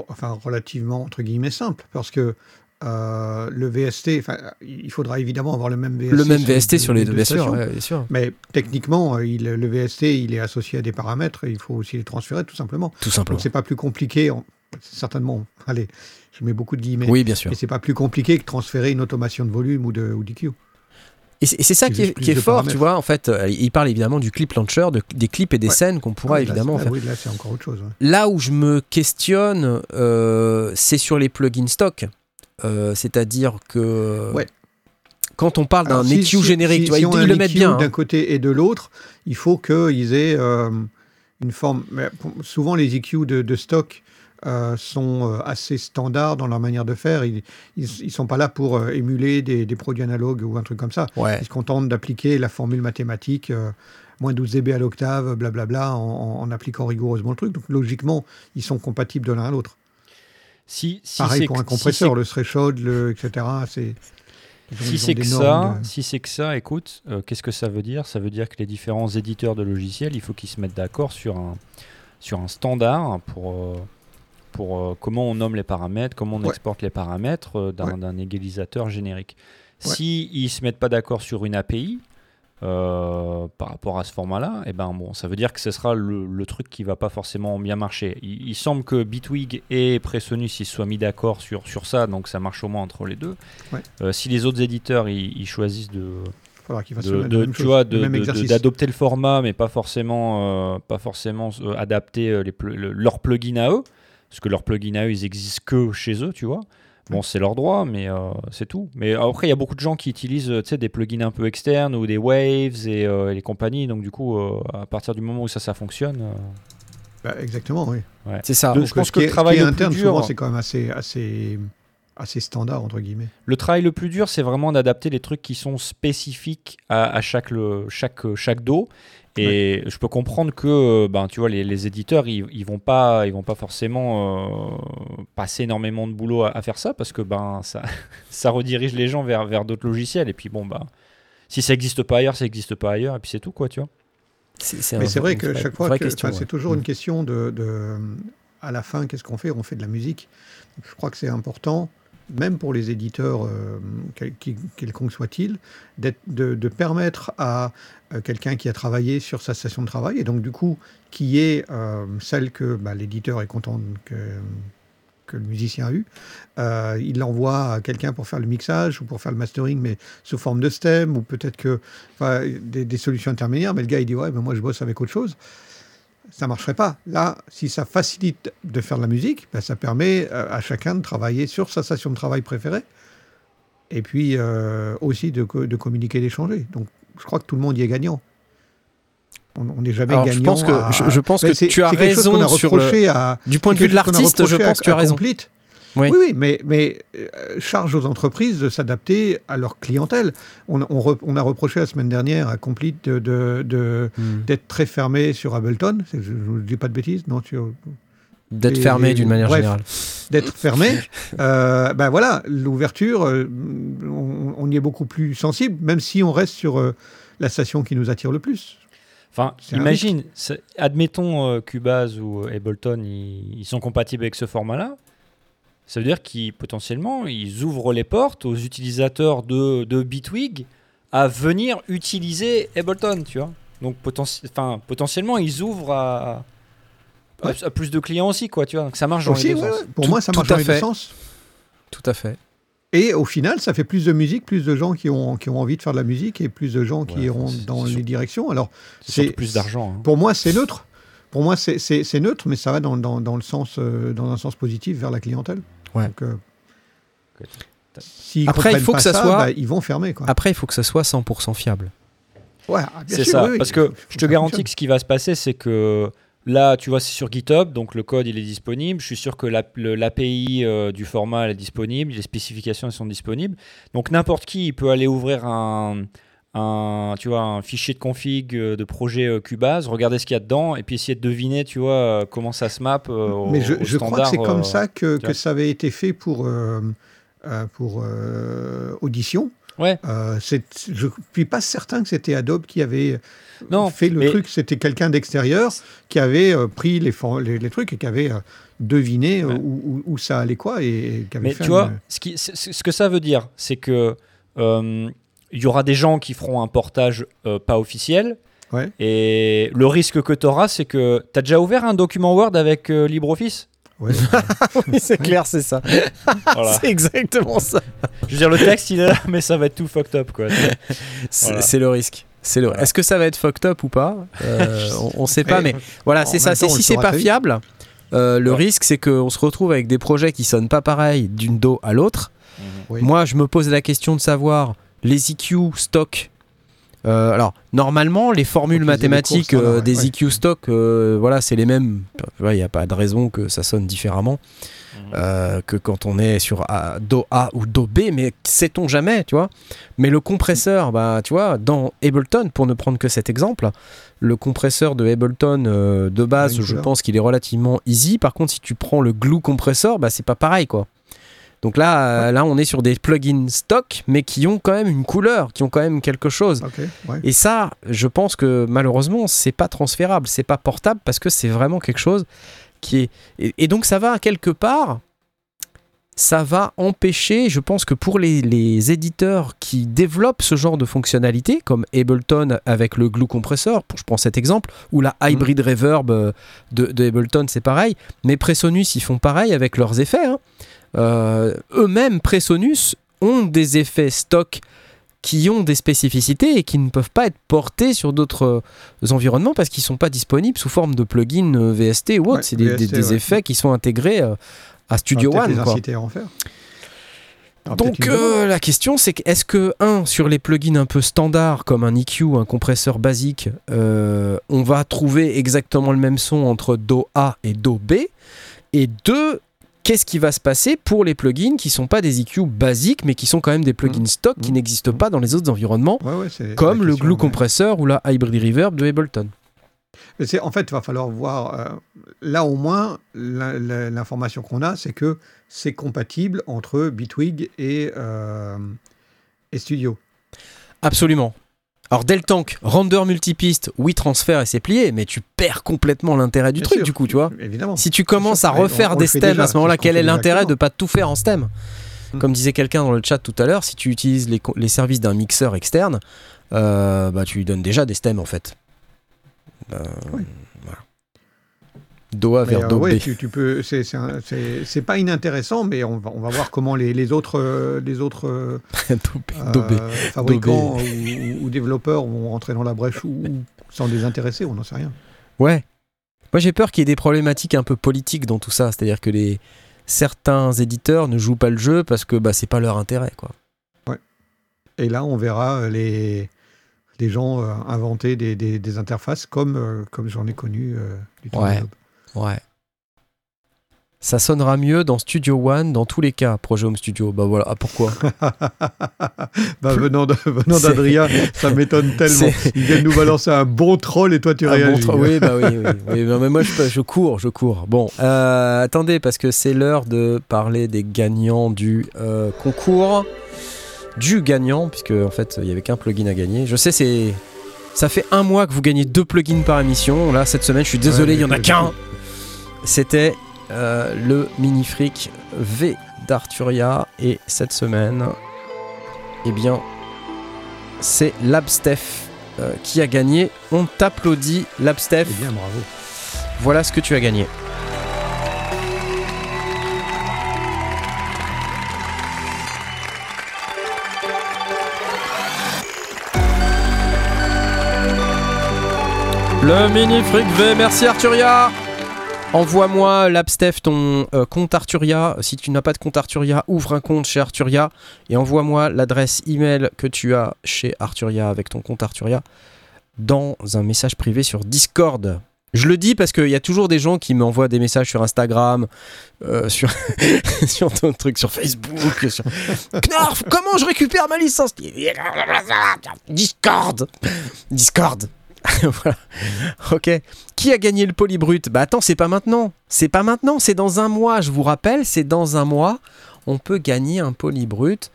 enfin, relativement, entre guillemets, simple, parce que euh, le VST, il faudra évidemment avoir le même VST. Le même sur les VST deux- sur les deux, bien sûr. stations. ouais, bien sûr. Mais techniquement, euh, il- le VST, il est associé à des paramètres et il faut aussi les transférer, tout simplement. Tout simplement. Donc c'est pas plus compliqué, en- certainement. Allez, je mets beaucoup de guillemets. Oui, bien sûr. Et c'est pas plus compliqué que transférer une automation de volume ou de ou d'EQ. Et c'est ça qui est, qui fort, paramètres. tu vois. En fait, euh, il parle évidemment du clip launcher, de- des clips et des Ouais. scènes qu'on pourra Ah, là, évidemment là, faire. Oui, là, c'est encore autre chose. ouais. Là où je me questionne, euh, c'est sur les plugins stock. Euh, C'est-à-dire que Ouais. quand on parle d'un si- EQ si- générique, si- tu vois, ils, ils le mettent EQ bien. D'un hein. côté et de l'autre, il faut qu'ils aient euh, une forme. souvent, les EQ de, de stock euh, sont assez standards dans leur manière de faire. Ils ne sont pas là pour euh, émuler des, des produits analogues ou un truc comme ça. Ouais. Ils se contentent d'appliquer la formule mathématique. euh, moins 12 dB à l'octave, blablabla, en, en- en appliquant rigoureusement le truc. Donc logiquement, ils sont compatibles de l'un à l'autre. Si, si Pareil c'est pour un si compresseur, le etc. C'est, Si c'est que ça, de- si c'est que ça, écoute, euh, qu'est-ce que ça veut dire? Ça veut dire que les différents éditeurs de logiciels, il faut qu'ils se mettent d'accord sur un, sur un standard pour, euh, pour euh, comment on nomme les paramètres, comment on Ouais. exporte les paramètres d'un Ouais. égalisateur générique. Ouais. Si ils se mettent pas d'accord sur une API euh, par rapport à ce format-là, et ben bon, ça veut dire que ce sera le, le truc qui va pas forcément bien marcher. Il, il semble que Bitwig et Presonus ils se soient mis d'accord sur, sur ça, donc ça marche au moins entre les deux. Ouais. Euh, si les autres éditeurs ils, ils choisissent de, d'adopter le format, mais pas forcément, euh, pas forcément adapter les pl- le- leurs plugins à eux, parce que leurs plugins à eux, ils existent que chez eux, tu vois. Bon, c'est leur droit, mais euh, c'est tout. Mais après, il y a beaucoup de gens qui utilisent tu sais, des plugins un peu externes ou des Waves et, euh, et les compagnies. Donc, du coup, euh, à partir du moment où ça, ça fonctionne. euh, Bah, exactement, oui. C'est ça. Le- Donc, je pense que le travail le plus interne, dur- souvent, c'est quand même assez, assez, assez standard, entre guillemets. Le travail le plus dur, c'est vraiment d'adapter les trucs qui sont spécifiques à, à chaque, le, chaque, chaque dos. Et je peux comprendre que euh, ben, tu vois, les, les éditeurs, ils, ils vont pas, ils vont pas forcément euh, passer énormément de boulot à, à faire ça parce que ben, ça, ça redirige les gens vers, vers d'autres logiciels. Et puis bon, ben, si ça n'existe pas ailleurs, ça n'existe pas ailleurs. Et puis c'est tout, quoi, tu vois. C'est Mais un- c'est vrai que chaque fois, que- c'est ouais. toujours Mm. une question de, de- à la fin, qu'est-ce qu'on fait? On fait de la musique. Je crois que c'est important, même pour les éditeurs, euh, quel- qui- quelconques soient-ils, d'être- de, de permettre à euh, quelqu'un qui a travaillé sur sa station de travail, et donc du coup, qui est euh, celle que bah, l'éditeur est content que, que le musicien a eu, il l'envoie à quelqu'un pour faire le mixage ou pour faire le mastering, mais sous forme de stem, ou peut-être que des, des solutions intermédiaires, mais le gars il dit ouais, mais moi je bosse avec autre chose. Ça marcherait pas. Là, si ça facilite de faire de la musique, ben, ça permet euh, à chacun de travailler sur sa station de travail préférée. Et puis euh, aussi de, de communiquer, d'échanger. Donc je crois que tout le monde y est gagnant. On n'est jamais Alors, gagnant. je pense que, à- je, je pense Mais que c'est- tu as chose raison a sur le... à, Du point de vue de l'artiste, je pense que tu as raison. Complete. Oui. Oui, oui, mais, mais euh, charge aux entreprises de s'adapter à leur clientèle. On, on re- on a reproché la semaine dernière à Complete de- de- de- Mm. d'être très fermé sur Ableton. Je ne dis pas de bêtises, non, sur- D'être fermé d'une manière bref. générale. d'être fermé. Euh, ben voilà, l'ouverture, euh, on, on y est beaucoup plus sensible, même si on reste sur euh, la station qui nous attire le plus. Enfin, imagine, admettons euh, Cubase ou Ableton, ils, ils sont compatibles avec ce format-là. Ça veut dire qu'ils potentiellement ils ouvrent les portes aux utilisateurs de, de Bitwig à venir utiliser Ableton, tu vois. Donc potentiellement ils ouvrent à, à- Ouais. à plus de clients aussi, quoi, tu vois. Donc ça marche dans Aussi, les deux ouais, sens. ouais. pour Tout- moi, ça tout marche à dans les deux fait. sens. Tout à fait. Et au final, ça fait plus de musique, plus de gens qui ont, qui ont envie de faire de la musique et plus de gens qui Ouais, iront dans les sûr. directions. Alors, C'est plus d'argent. hein. Pour moi, c'est neutre. Pour moi, c'est- c'est c'est neutre, mais ça va dans, dans- dans le sens, euh, dans un sens positif vers la clientèle. Ouais. Donc, euh, Après, il faut que ça ça, soit- bah, ils vont fermer. Quoi. Après, il faut que ça soit 100% fiable. Ouais, ah, bien C'est sûr, ça. oui. Parce que je te garantis que ce qui va se passer, c'est que là, tu vois, c'est sur GitHub, donc le code il est disponible. Je suis sûr que la- l'API euh, du format elle est disponible, les spécifications elles sont disponibles. Donc n'importe qui il peut aller ouvrir un, un, tu vois, un fichier de config euh, de projet euh, Cubase, regarder ce qu'il y a dedans et puis essayer de deviner, tu vois, euh, comment ça se map au, Mais je, au je crois que c'est comme ça que, que ça avait été fait pour, pour Audition. Ouais. Euh, je suis pas certain que c'était Adobe qui avait Non, fait le mais- truc. C'était quelqu'un d'extérieur qui avait euh, pris les, les, les trucs et qui avait euh, deviné Ouais. où, où- où ça allait quoi et, et qui avait Mais fait tu un- vois, ce, qui, ce- que ça veut dire, c'est que il y aura des gens qui feront un portage euh, pas officiel. Ouais. Et le risque que tu auras, c'est que tu as déjà ouvert un document Word avec euh, LibreOffice? Ouais. oui, c'est clair, c'est ça. Voilà. C'est exactement ça. Je veux dire, le texte, il est là, mais ça va être tout fucked up. Quoi. C'est Voilà. le risque. C'est le... Voilà. Est-ce que ça va être fucked up ou pas? Euh, On ne sait pas, mais voilà, c'est ça. temps, si c'est pas fiable, euh, le Ouais. risque c'est qu'on se retrouve avec des projets qui sonnent pas pareil d'une dos à l'autre. Oui. Moi, je me pose la question de savoir les EQ stock. euh, alors, normalement, les formules les mathématiques courses, voilà, euh, ouais, des ouais. EQ stock, euh, voilà, c'est les mêmes. Il n'y a pas de raison que ça sonne différemment euh, que quand on est sur A- Do A ou Do B, mais sait-on jamais, tu vois Mais le compresseur, bah, tu vois, dans Ableton, pour ne prendre que cet exemple, le compresseur de Ableton euh, de base, je couleur. pense qu'il est relativement easy. Par contre, si tu prends le glue compressor, bah, c'est pas pareil, quoi. Donc là, euh, là, on est sur des plugins stock, mais qui ont quand même une couleur, qui ont quand même quelque chose. Ouais. Et ça, je pense que malheureusement, c'est pas transférable, c'est pas portable parce que c'est vraiment quelque chose qui est. Et, et donc, ça va quelque part, ça va empêcher, je pense que pour les, les éditeurs qui développent ce genre de fonctionnalité, comme Ableton avec le glue compressor, pour, je prends cet exemple, ou la hybrid reverb euh, de, de Ableton, c'est pareil, mais Presonus, ils font pareil avec leurs effets. hein. Euh, Eux-mêmes, Presonus, ont des effets stock qui ont des spécificités et qui ne peuvent pas être portés sur d'autres euh, environnements parce qu'ils ne sont pas disponibles sous forme de plugins euh, VST ou autre. Ouais, c'est des, des- VST, des ouais. effets qui sont intégrés à Studio One. les quoi. inciter à en faire. Ah, Donc euh, la question c'est est-ce que un sur les plugins un peu standards comme un EQ, un compresseur basique, euh, on va trouver exactement le même son entre Do A et Do B? Et deux Qu'est-ce qui va se passer pour les plugins qui sont pas des EQ basiques mais qui sont quand même des plugins Mhm. stock qui Mhm. n'existent pas dans les autres environnements Ouais, ouais, c'est comme le glue ouais. compressor ou la hybrid reverb de Ableton. Mais c'est- en fait, il va falloir voir. euh, là, au moins, la- la- l'information qu'on a, c'est que c'est compatible entre Bitwig et, euh, et Studio. Absolument. Alors Deltank, render multipiste, oui transfert et c'est plié, mais tu perds complètement l'intérêt du Bien truc sûr, du coup, tu vois. Évidemment. Si tu commences à on- refaire on des stems déjà, à ce moment-là, quel est l'intérêt de pas tout faire en stem? Hmm. Comme disait quelqu'un dans le chat tout à l'heure, si tu utilises les, services d'un mixeur externe, euh, bah, tu lui donnes déjà des stems en fait. Euh, Oui. Voilà. Do A Mais, vers euh, Do ouais, B. tu, tu peux. C'est pas inintéressant, mais on va, on va voir comment les, les autres, euh, les autres euh, Do B. Do B. euh, fabricants ou, ou développeurs vont rentrer dans la brèche ou, ou s'en désintéresser, on n'en sait rien. Ouais. Moi j'ai peur qu'il y ait des problématiques un peu politiques dans tout ça, c'est-à-dire que les certains éditeurs ne jouent pas le jeu parce que bah, c'est pas leur intérêt quoi. Et là, on verra euh, les, les gens euh, inventer des, des- des interfaces comme, euh, comme j'en ai connu euh, du temps Ouais. Ouais. Ça sonnera mieux dans Studio One dans tous les cas, projet Home Studio. Bah voilà, ah, pourquoi? Bah, venant d'Adrien, ça m'étonne tellement. Il vient de nous balancer un bon troll et toi tu bon, réagis. tra- Oui, bah oui, oui, oui. Non, mais moi je, je cours, je cours. Bon, euh, attendez, parce que c'est l'heure de parler des gagnants du euh, concours. Du gagnant, puisque en fait il y avait qu'un plugin à gagner. Je sais, c'est. Ça fait un mois que vous gagnez deux plugins par émission. Là, cette semaine, je suis désolé, il y en a qu'un. C'était euh, le Minifreak V d'Arturia. Et cette semaine, eh bien, c'est Labsteph euh, qui a gagné. On t'applaudit, Labsteph. Eh bien, bravo. Voilà ce que tu as gagné. Le mini fric V, merci Arturia. Envoie-moi l'Abstef ton euh, compte Arturia. Si tu n'as pas de compte Arturia, ouvre un compte chez Arturia et envoie-moi l'adresse email que tu as chez Arturia avec ton compte Arturia dans un message privé sur Discord. Je le dis parce qu'il y a toujours des gens qui m'envoient des messages sur Instagram, euh, sur, sur ton truc, sur Facebook, sur Knarf, comment je récupère ma licence? Discord Discord voilà. Ok. Qui a gagné le polybrut? Bah attends, c'est pas maintenant. C'est pas maintenant, c'est dans un mois. Je vous rappelle, c'est dans un mois. On peut gagner un polybrut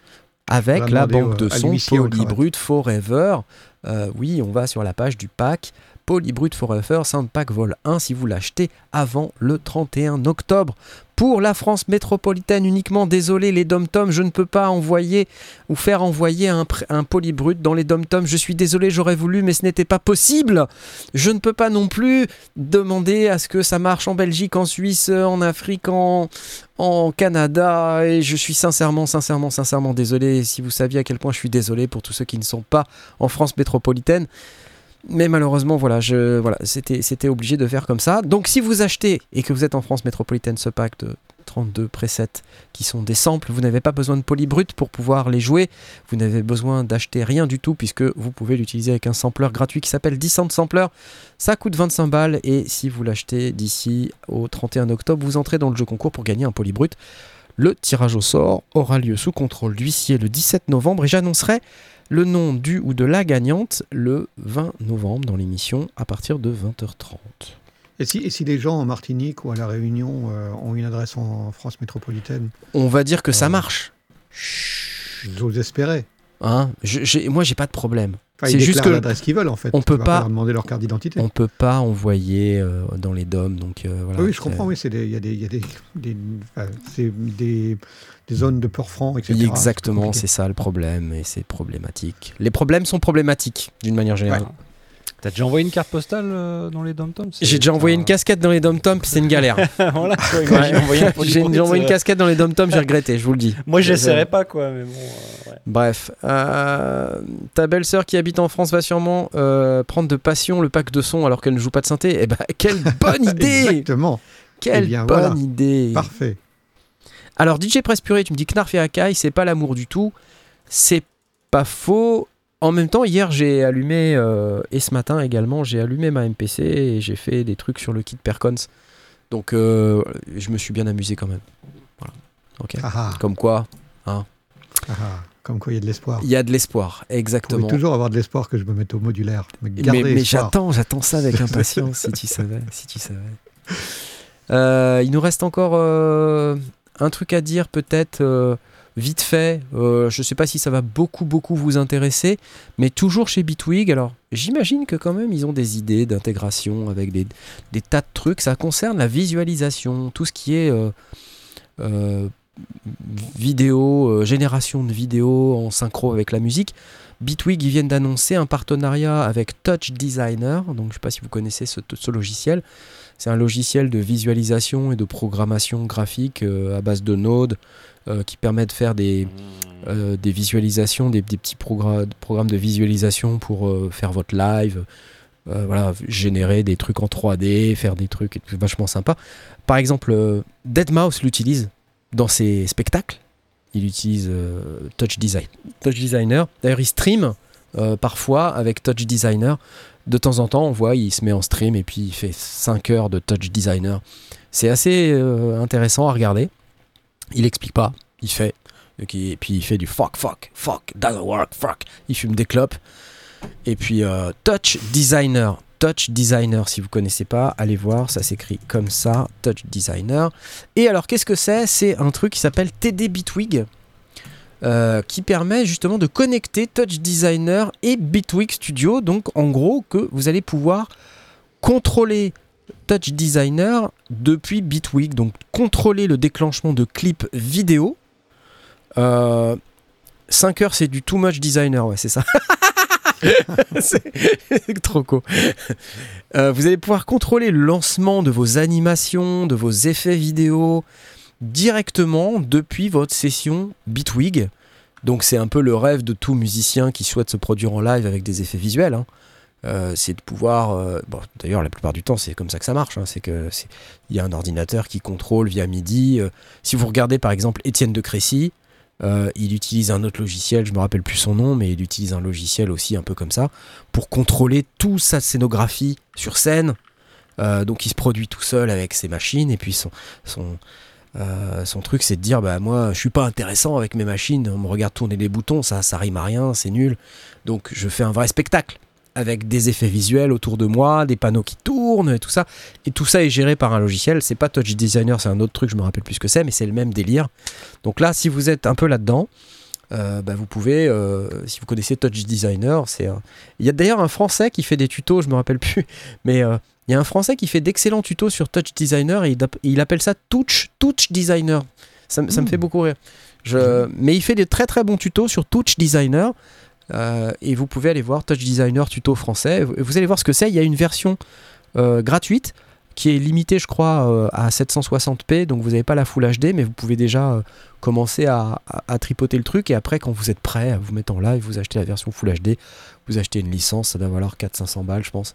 avec la banque de son Polybrut Forever. Euh, oui, on va sur la page du pack. Polybrut Forever Soundpack Vol 1 si vous l'achetez avant le 31 octobre. Pour la France métropolitaine uniquement, désolé les dom-toms, je ne peux pas envoyer ou faire envoyer un, polybrut dans les dom-toms. Je suis désolé, j'aurais voulu, mais ce n'était pas possible. Je ne peux pas non plus demander à ce que ça marche en Belgique, en Suisse, en Afrique, en Canada. Et je suis sincèrement, sincèrement, sincèrement désolé. Si vous saviez à quel point je suis désolé pour tous ceux qui ne sont pas en France métropolitaine. Mais malheureusement, voilà, je, voilà, c'était, c'était obligé de faire comme ça. Donc, si vous achetez et que vous êtes en France métropolitaine ce pack de 32 presets qui sont des samples, vous n'avez pas besoin de polybrut pour pouvoir les jouer. Vous n'avez besoin d'acheter rien du tout puisque vous pouvez l'utiliser avec un sampler gratuit qui s'appelle Descent Sampler. Ça coûte 25 balles et si vous l'achetez d'ici au 31 octobre, vous entrez dans le jeu concours pour gagner un polybrut. Le tirage au sort aura lieu sous contrôle d'huissier le 17 novembre et j'annoncerai le nom du ou de la gagnante le 20 novembre dans l'émission à partir de 20h30. Et si, et si les gens en Martinique ou à La Réunion euh, ont une adresse en France métropolitaine? On va dire que ça Euh, marche. J'ose espérer. Hein? Je- moi, j'ai pas de problème. Enfin, C'est ils juste que l'adresse qu'ils veulent en fait. on peut pas- leur demander leur carte d'identité. on peut pas envoyer euh, dans les DOM. Donc, voilà, oui, je comprends. Oui, c'est des- il y a des, il y a des, des, enfin, des, des zones de peur franc, etc. Exactement, c'est ça le problème et c'est problématique. Les problèmes sont problématiques d'une manière générale. T'as déjà envoyé une carte postale euh, dans les dom-toms J'ai déjà envoyé une casquette dans les dom-toms, puis c'est une galère. voilà, J'ai déjà envoyé une euh, casquette dans les dom-toms, j'ai regretté, je vous le dis. Moi, j'essaierai pas, quoi, mais bon. euh, ouais. Bref, euh, ta belle-sœur qui habite en France va sûrement euh, prendre de passion le pack de son alors qu'elle ne joue pas de synthé. Eh ben, quelle bonne idée Exactement. Quelle Eh bien, bonne voilà. idée Parfait. Alors DJ Press Purée, tu me dis Knarf et Akai, c'est pas l'amour du tout. C'est pas faux. En même temps, hier j'ai allumé, euh, et ce matin également, j'ai allumé ma MPC et j'ai fait des trucs sur le kit Percons. Donc euh, je me suis bien amusé quand même. Voilà. Ah, ah, Comme quoi, ah, ah. Comme quoi, il y a de l'espoir. il y a de l'espoir, Il faut exactement. toujours avoir de l'espoir que je me mette au modulaire. Mais, j'attends, j'attends ça avec impatience, si tu savais, si tu savais. Euh, il nous reste encore un truc à dire, peut-être euh, vite fait. Euh, je ne sais pas si ça va beaucoup, beaucoup vous intéresser, mais toujours chez Bitwig. Alors, j'imagine que quand même ils ont des idées d'intégration avec des, tas de trucs. Ça concerne la visualisation, tout ce qui est euh, vidéo, génération de vidéos en synchro avec la musique. Bitwig, ils viennent d'annoncer un partenariat avec Touch Designer. Donc, je ne sais pas si vous connaissez ce logiciel. C'est un logiciel de visualisation et de programmation graphique euh, à base de Node euh, qui permet de faire des, euh, visualisations, des, petits progra- programmes de visualisation pour faire votre live. voilà, générer des trucs en 3D, faire des trucs vachement sympas. Par exemple, euh, Deadmau5 l'utilise dans ses spectacles. Il utilise Touch, Design, Touch Designer. D'ailleurs, il stream parfois avec Touch Designer. De temps en temps, on voit, il se met en stream et puis il fait 5 heures de Touch Designer. C'est assez euh, intéressant à regarder. Il explique pas, il fait. Et puis il fait du fuck, fuck, fuck, doesn't work, fuck. Il fume des clopes. Et puis euh, Touch Designer. Touch Designer, si vous connaissez pas, allez voir, ça s'écrit comme ça, Touch Designer. Et alors, qu'est-ce que c'est? C'est un truc qui s'appelle TD Bitwig, euh, qui permet justement de connecter Touch Designer et Bitwig Studio. Donc, en gros, que vous allez pouvoir contrôler Touch Designer depuis Bitwig, donc contrôler le déclenchement de clips vidéo. Euh, 5 heures, c'est du too much designer, ouais, c'est ça. c'est trop cool. Euh, vous allez pouvoir contrôler le lancement de vos animations, de vos effets vidéo directement depuis votre session Bitwig. Donc c'est un peu le rêve de tout musicien qui souhaite se produire en live avec des effets visuels. hein. Euh, c'est de pouvoir. euh, D'ailleurs, la plupart du temps, c'est comme ça que ça marche. hein. C'est que c'est- il y a un ordinateur qui contrôle via MIDI. euh, si vous regardez par exemple Étienne de Crécy, il utilise un autre logiciel, je me rappelle plus son nom, mais il utilise un logiciel aussi un peu comme ça pour contrôler toute sa scénographie sur scène. Donc il se produit tout seul avec ses machines et puis son, euh, son truc c'est de dire bah moi je suis pas intéressant avec mes machines, on me regarde tourner les boutons, ça ça rime à rien, c'est nul. Donc je fais un vrai spectacle avec des effets visuels autour de moi, des panneaux qui tournent et tout ça. Et tout ça est géré par un logiciel. C'est pas Touch Designer, c'est un autre truc, je me rappelle plus ce que c'est, mais c'est le même délire. Donc là, si vous êtes un peu là-dedans, euh, bah, vous pouvez, euh, si vous connaissez Touch Designer, c'est il y a d'ailleurs un français qui fait des tutos, je me rappelle plus, mais il y a un français qui fait d'excellents tutos sur Touch Designer et il, app- il appelle ça Touch Touch Designer. Ça, me- me fait beaucoup rire. Je, mais il fait des très très bons tutos sur Touch Designer. euh, et vous pouvez aller voir Touch Designer tuto français. Vous, vous allez voir ce que c'est. Il y a une version euh, gratuite qui est limitée, je crois, euh, à 760p. Donc vous n'avez pas la Full HD, mais vous pouvez déjà euh, commencer à, à- à tripoter le truc. Et après, quand vous êtes prêt à vous mettre en live, vous achetez la version Full HD. Vous achetez une licence, ça doit valoir 400-500 balles, je pense.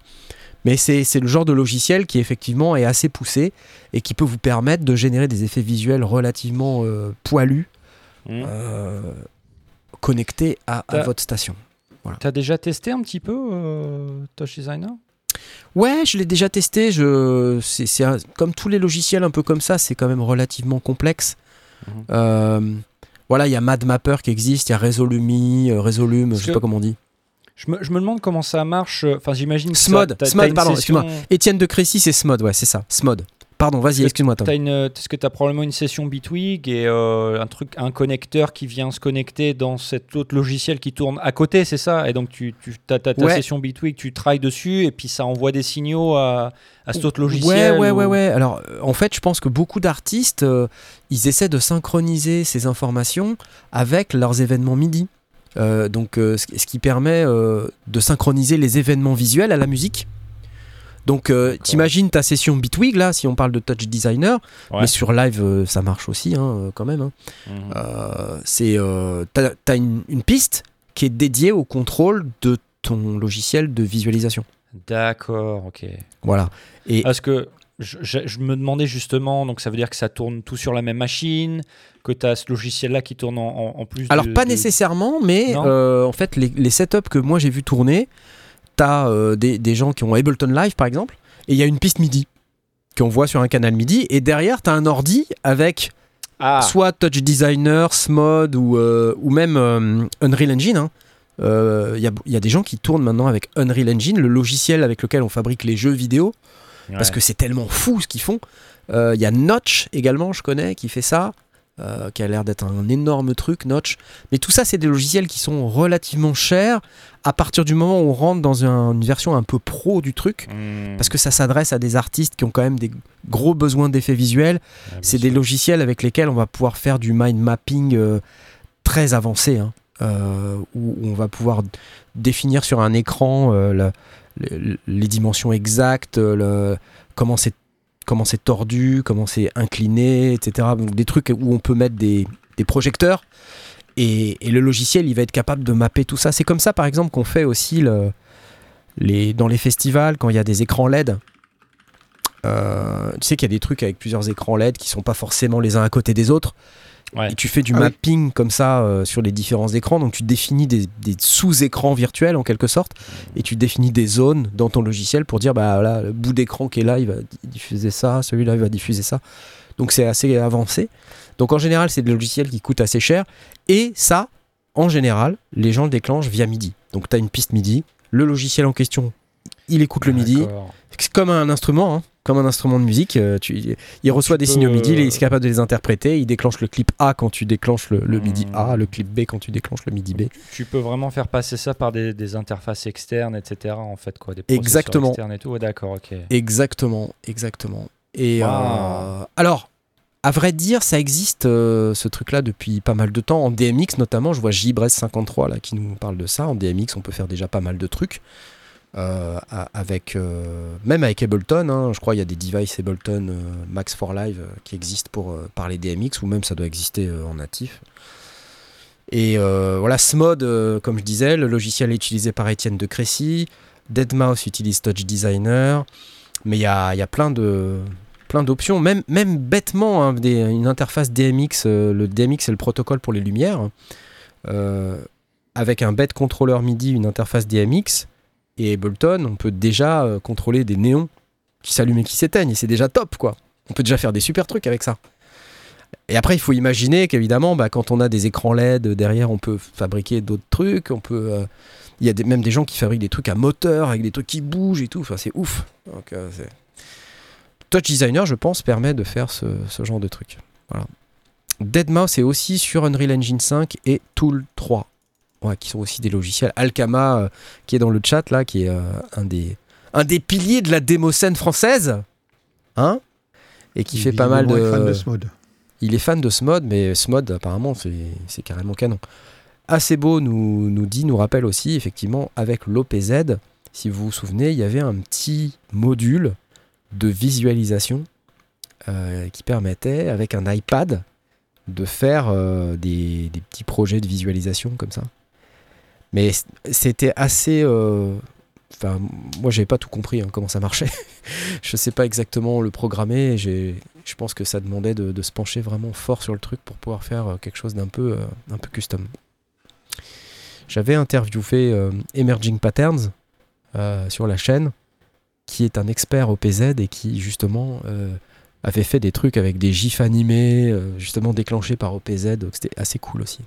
Mais c'est le genre de logiciel qui effectivement est assez poussé et qui peut vous permettre de générer des effets visuels relativement euh, poilus euh, connectés à, votre station. T'as déjà testé un petit peu euh, Touch Designer Ouais, je l'ai déjà testé. Je, c'est, comme tous les logiciels un peu comme ça, c'est quand même relativement complexe. Mhm. Euh, voilà, il y a MadMapper qui existe, il y a Resolumi, euh, Resolume, je sais pas comment on dit. je me, je me demande comment ça marche. euh, Enfin, j'imagine Smod, Smod, pardon, session- Étienne de Crécy, c'est Smod, ouais, c'est ça, Smod. Pardon, vas-y, excuse-moi, Tom. Une, est-ce que tu as probablement une session Bitwig et euh, un truc, un connecteur qui vient se connecter dans cet autre logiciel qui tourne à côté, c'est ça? Et donc tu, tu as ta Ouais. session Bitwig, tu travailles dessus et puis ça envoie des signaux à, à cet autre Ouais, logiciel. ouais, ou- ouais, ouais. Alors, euh, en fait, je pense que beaucoup d'artistes, euh, ils essaient de synchroniser ces informations avec leurs événements MIDI. Euh, donc, ce, qui permet de synchroniser les événements visuels à la musique. Donc, euh, t'imagines ta session Bitwig, là, si on parle de Touch Designer, Ouais. mais sur live, euh, ça marche aussi, hein, euh, quand même. hein. Mhm. Euh, c'est, t'as, t'as une, une piste qui est dédiée au contrôle de ton logiciel de visualisation. D'accord, ok. Voilà. Et Parce que je, je- je me demandais justement, donc ça veut dire que ça tourne tout sur la même machine, que tu as ce logiciel-là qui tourne en, en- en plus. Alors de- pas de- nécessairement, mais euh, en fait les, les setups que moi j'ai vu tourner, t'as euh, des, des gens qui ont Ableton Live par exemple, et il y a une piste MIDI qu'on voit sur un canal MIDI, et derrière t'as un ordi avec Ah, soit Touch Designer, Smod ou, euh, ou même euh, Unreal Engine. hein. Il y, a, il y a des gens qui tournent maintenant avec Unreal Engine, le logiciel avec lequel on fabrique les jeux vidéo, parce que c'est tellement fou ce qu'ils font. Il y a Notch également, je connais, qui fait ça, euh, qui a l'air d'être un énorme truc, Notch. Mais tout ça, c'est des logiciels qui sont relativement chers à partir du moment où on rentre dans un- une version un peu pro du truc. Hmm. Parce que ça s'adresse à des artistes qui ont quand même des gros besoins d'effets visuels. Ah, C'est des logiciels avec lesquels on va pouvoir faire du mind mapping euh, très avancé, hein, euh, où on va pouvoir définir sur un écran le- le- les dimensions exactes, le- comment c'est comment c'est tordu, comment c'est incliné, etc. Donc, des trucs où on peut mettre des, projecteurs. Et, le logiciel, il va être capable de mapper tout ça. C'est comme ça, par exemple, qu'on fait aussi dans les festivals, quand il y a des écrans LED. Euh, tu sais qu'il y a des trucs avec plusieurs écrans LED qui sont pas forcément les uns à côté des autres. Ouais. Et tu fais du Ah oui. mapping comme ça euh, sur les différents écrans. Donc tu définis des, des sous-écrans virtuels en quelque sorte. Et tu définis des zones dans ton logiciel pour dire bah là, le bout d'écran qui est là, il va di- diffuser ça. Celui-là, il va diffuser ça. Donc c'est assez avancé. Donc en général, c'est des logiciels qui coûtent assez cher. Et ça, en général, les gens le déclenchent via MIDI. Donc tu as une piste MIDI. Le logiciel en question, il écoute le MIDI. C'est comme un instrument, hein, comme un instrument de musique. euh, tu- il reçoit des peux, signaux MIDI, il euh, est capable de les interpréter. Il déclenche le clip A quand tu déclenches le, le MIDI A, Hmm. le clip B quand tu déclenches le MIDI B. Tu peux vraiment faire passer ça par des, des interfaces externes, etc. En fait, quoi, des Exactement. externes et tout. Ouais, d'accord, ok. Exactement, exactement. Et Wow. euh, alors, à vrai dire, ça existe euh, ce truc-là depuis pas mal de temps. En DMX notamment, je vois JBrez53 là qui nous parle de ça. En DMX, on peut faire déjà pas mal de trucs. Euh, avec euh, même avec Ableton, hein, je crois il y a des devices Ableton euh, Max for Live qui existent pour parler DMX ou même ça doit exister en natif. Et voilà, Smod, comme je disais, le logiciel est utilisé par Étienne de Crécy. Deadmau5 utilise Touch Designer. Mais il y a, y a plein de plein d'options, même, même bêtement, hein, une interface DMX, le DMX c'est le protocole pour les lumières, avec un bête contrôleur MIDI, une interface DMX, et Ableton, on peut déjà euh, contrôler des néons qui s'allument et qui s'éteignent, c'est déjà top, quoi. On peut déjà faire des super trucs avec ça. Et après, il faut imaginer qu'évidemment, bah, quand on a des écrans LED derrière, on peut fabriquer d'autres trucs. On peut, euh, il y a même des gens qui fabriquent des trucs à moteur avec des trucs qui bougent et tout. Enfin, c'est ouf. Euh, Touch Designer, je pense, permet de faire ce, genre de truc. Voilà. Deadmau5 est aussi sur Unreal Engine 5 et Tool 3, ouais, qui sont aussi des logiciels. Alkama, euh, qui est dans le chat là, qui est euh, un des un des piliers de la démo scène française, hein, et qui fait pas mal de. Visiblement, est fan de ce mode. Il est fan de ce mode, mais ce mode, apparemment, c'est c'est carrément canon. Assez beau nous, nous dit, nous rappelle aussi, effectivement, avec l'OPZ, si vous vous souvenez, il y avait un petit module de visualisation euh, qui permettait, avec un iPad, de faire euh, des, des petits projets de visualisation comme ça. Mais c'était assez. euh, Enfin, moi, j'avais pas tout compris hein, comment ça marchait. je sais pas exactement le programmer. Je pense que ça demandait de, se pencher vraiment fort sur le truc pour pouvoir faire euh, quelque chose d'un peu, euh, un peu custom. J'avais interviewé Emerging Patterns sur la chaîne, qui est un expert OPZ et qui justement avait fait des trucs avec des gifs animés, justement déclenchés par OPZ, donc c'était assez cool aussi.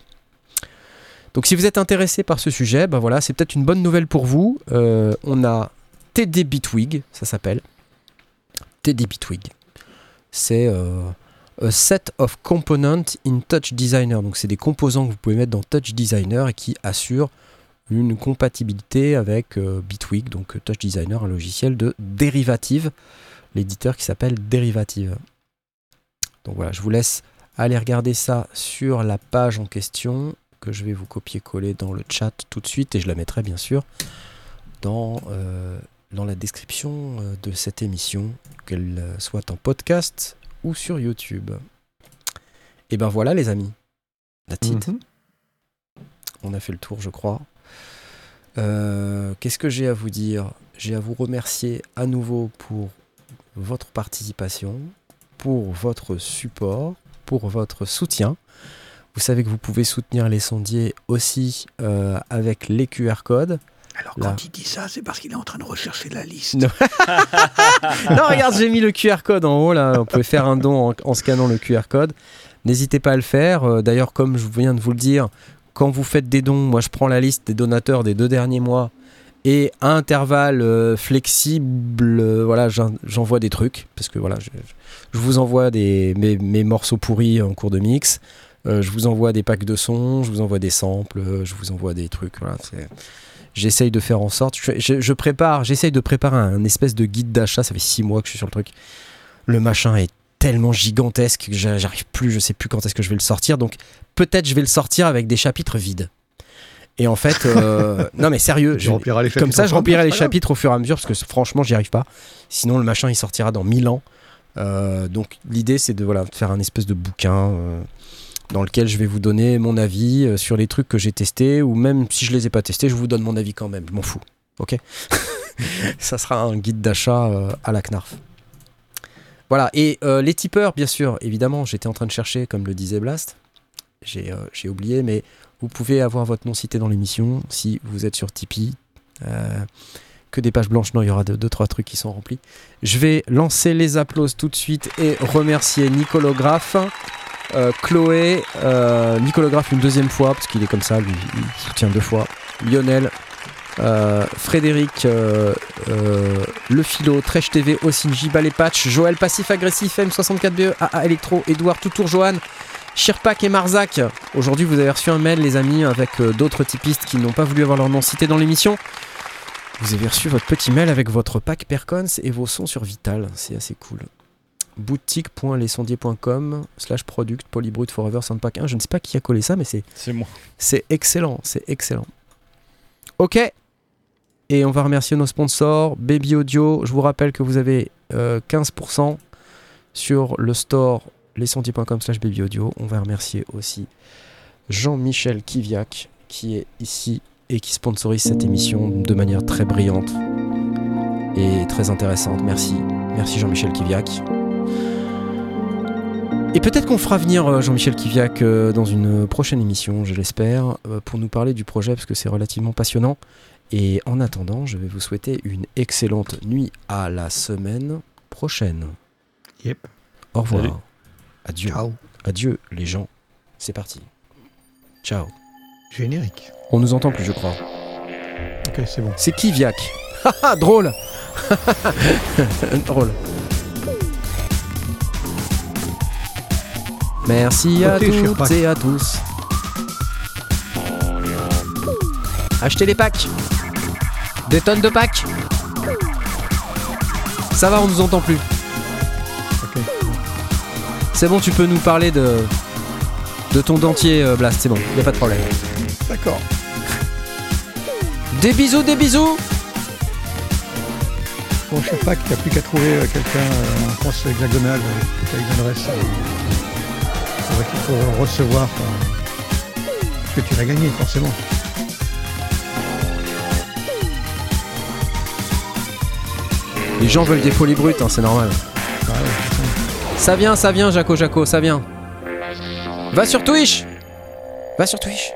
Donc si vous êtes intéressé par ce sujet, ben voilà, c'est peut-être une bonne nouvelle pour vous. Euh, on a TD Bitwig, ça s'appelle. TD Bitwig. C'est euh, a set of components in Touch Designer. Donc c'est des composants que vous pouvez mettre dans Touch Designer et qui assurent une compatibilité avec euh, Bitwig, donc Touch Designer, un logiciel de dérivative, l'éditeur qui s'appelle Derivative. Donc voilà, je vous laisse aller regarder ça sur la page en question que je vais vous copier-coller dans le chat tout de suite et je la mettrai bien sûr dans, euh, dans la description euh, de cette émission, qu'elle euh, soit en podcast ou sur YouTube. Et ben voilà les amis, la titre. Mhm. On a fait le tour, je crois. Euh, Qu'est-ce que j'ai à vous dire? J'ai à vous remercier à nouveau pour votre participation, pour votre support, pour votre soutien. Vous savez que vous pouvez soutenir les sondiers aussi euh, avec les QR codes. Alors Là. quand il dit ça, c'est parce qu'il est en train de rechercher la liste. Non. non, regarde, j'ai mis le QR code en haut là. On pouvait faire un don en, en scannant le QR code. N'hésitez pas à le faire. Euh, D'ailleurs, comme je viens de vous le dire, quand vous faites des dons, moi je prends la liste des donateurs des deux derniers mois et à intervalles euh, flexibles, euh, voilà, j'en- j'envoie des trucs parce que voilà, je, je vous envoie des, mes, mes morceaux pourris en cours de mix. Euh, je vous envoie des packs de sons, je vous envoie des samples, euh, je vous envoie des trucs. Voilà, J'essaye de faire en sorte. Je, je- je prépare, j'essaye de préparer un espèce de guide d'achat. Ça fait six mois que je suis sur le truc. Le machin est tellement gigantesque que j'a- j'arrive plus, je sais plus quand est-ce que je vais le sortir. Donc peut-être je vais le sortir avec des chapitres vides. Et en fait, euh, non mais sérieux, je- les comme ça je remplirai les chapitres au fur et à mesure parce que franchement j'y arrive pas. Sinon le machin il sortira dans 1000 ans. Euh, donc l'idée c'est de voilà de faire un espèce de bouquin euh, dans lequel je vais vous donner mon avis euh, sur les trucs que j'ai testés ou même si je les ai pas testés, je vous donne mon avis quand même. Je m'en fous. Ok? Ça sera un guide d'achat euh, à la Knarf. Voilà, et euh, les tipeurs, bien sûr, évidemment, j'étais en train de chercher, comme le disait Blast. J'ai oublié, mais vous pouvez avoir votre nom cité dans l'émission si vous êtes sur Tipeee. Que des pages blanches, non, il y aura deux, deux, trois trucs qui sont remplis. Je vais lancer les applauses tout de suite et remercier Nicolographe, euh, Chloé, euh, Nicolographe une deuxième fois, parce qu'il est comme ça, lui, il soutient deux fois. Lionel, euh, Frédéric, euh, euh, Le Philo, Trèche TV, Osinji, Ballet Patch, Joël Passif Agressif, M64BE, AA Electro, Edouard Toutour, Johan, Shirpak et Marzac. Aujourd'hui, vous avez reçu un mail, les amis, avec d'autres typistes qui n'ont pas voulu avoir leur nom cité dans l'émission. Vous avez reçu votre petit mail avec votre pack Percons et vos sons sur Vital. C'est assez cool. boutique.lesondiers.com slash product polybrut forever soundpack 1. Je ne sais pas qui a collé ça, mais c'est C'est moi. c'est excellent, c'est excellent. Ok. Et on va remercier nos sponsors. Baby Audio, je vous rappelle que vous avez euh, 15% sur le store lesondiers.com slash baby audio. On va remercier aussi Jean-Michel Kiviak qui est ici et qui sponsorise cette émission de manière très brillante et très intéressante. Merci. Merci Jean-Michel Kiviak. Et peut-être qu'on fera venir euh, Jean-Michel Kiviak euh, dans une prochaine émission, je l'espère, euh, pour nous parler du projet parce que c'est relativement passionnant. Et en attendant, je vais vous souhaiter une excellente nuit à la semaine prochaine. Yep. Au revoir. Salut. Adieu. Ciao. Adieu, les gens. C'est parti. Ciao. Générique. On nous entend plus, je crois. Ok, c'est bon. C'est Haha, drôle Drôle. Merci à toutes et à tous. Achetez les packs. Des tonnes de packs. Ça va, on nous entend plus. C'est bon, tu peux nous parler de de ton dentier, euh, Blast. C'est bon, y a pas de problème. D'accord. Des bisous, des bisous. Bon, je sais pas qu'il n'y a plus qu'à trouver euh, quelqu'un euh, en France hexagonale avec une adresse. C'est vrai qu'il faut recevoir. euh, que tu l'as gagné, forcément. Les gens veulent des folies brutes, hein, c'est normal. Ah ouais, ça. Ça vient, ça vient, Jaco Jaco, ça vient. Va sur Twitch Va sur Twitch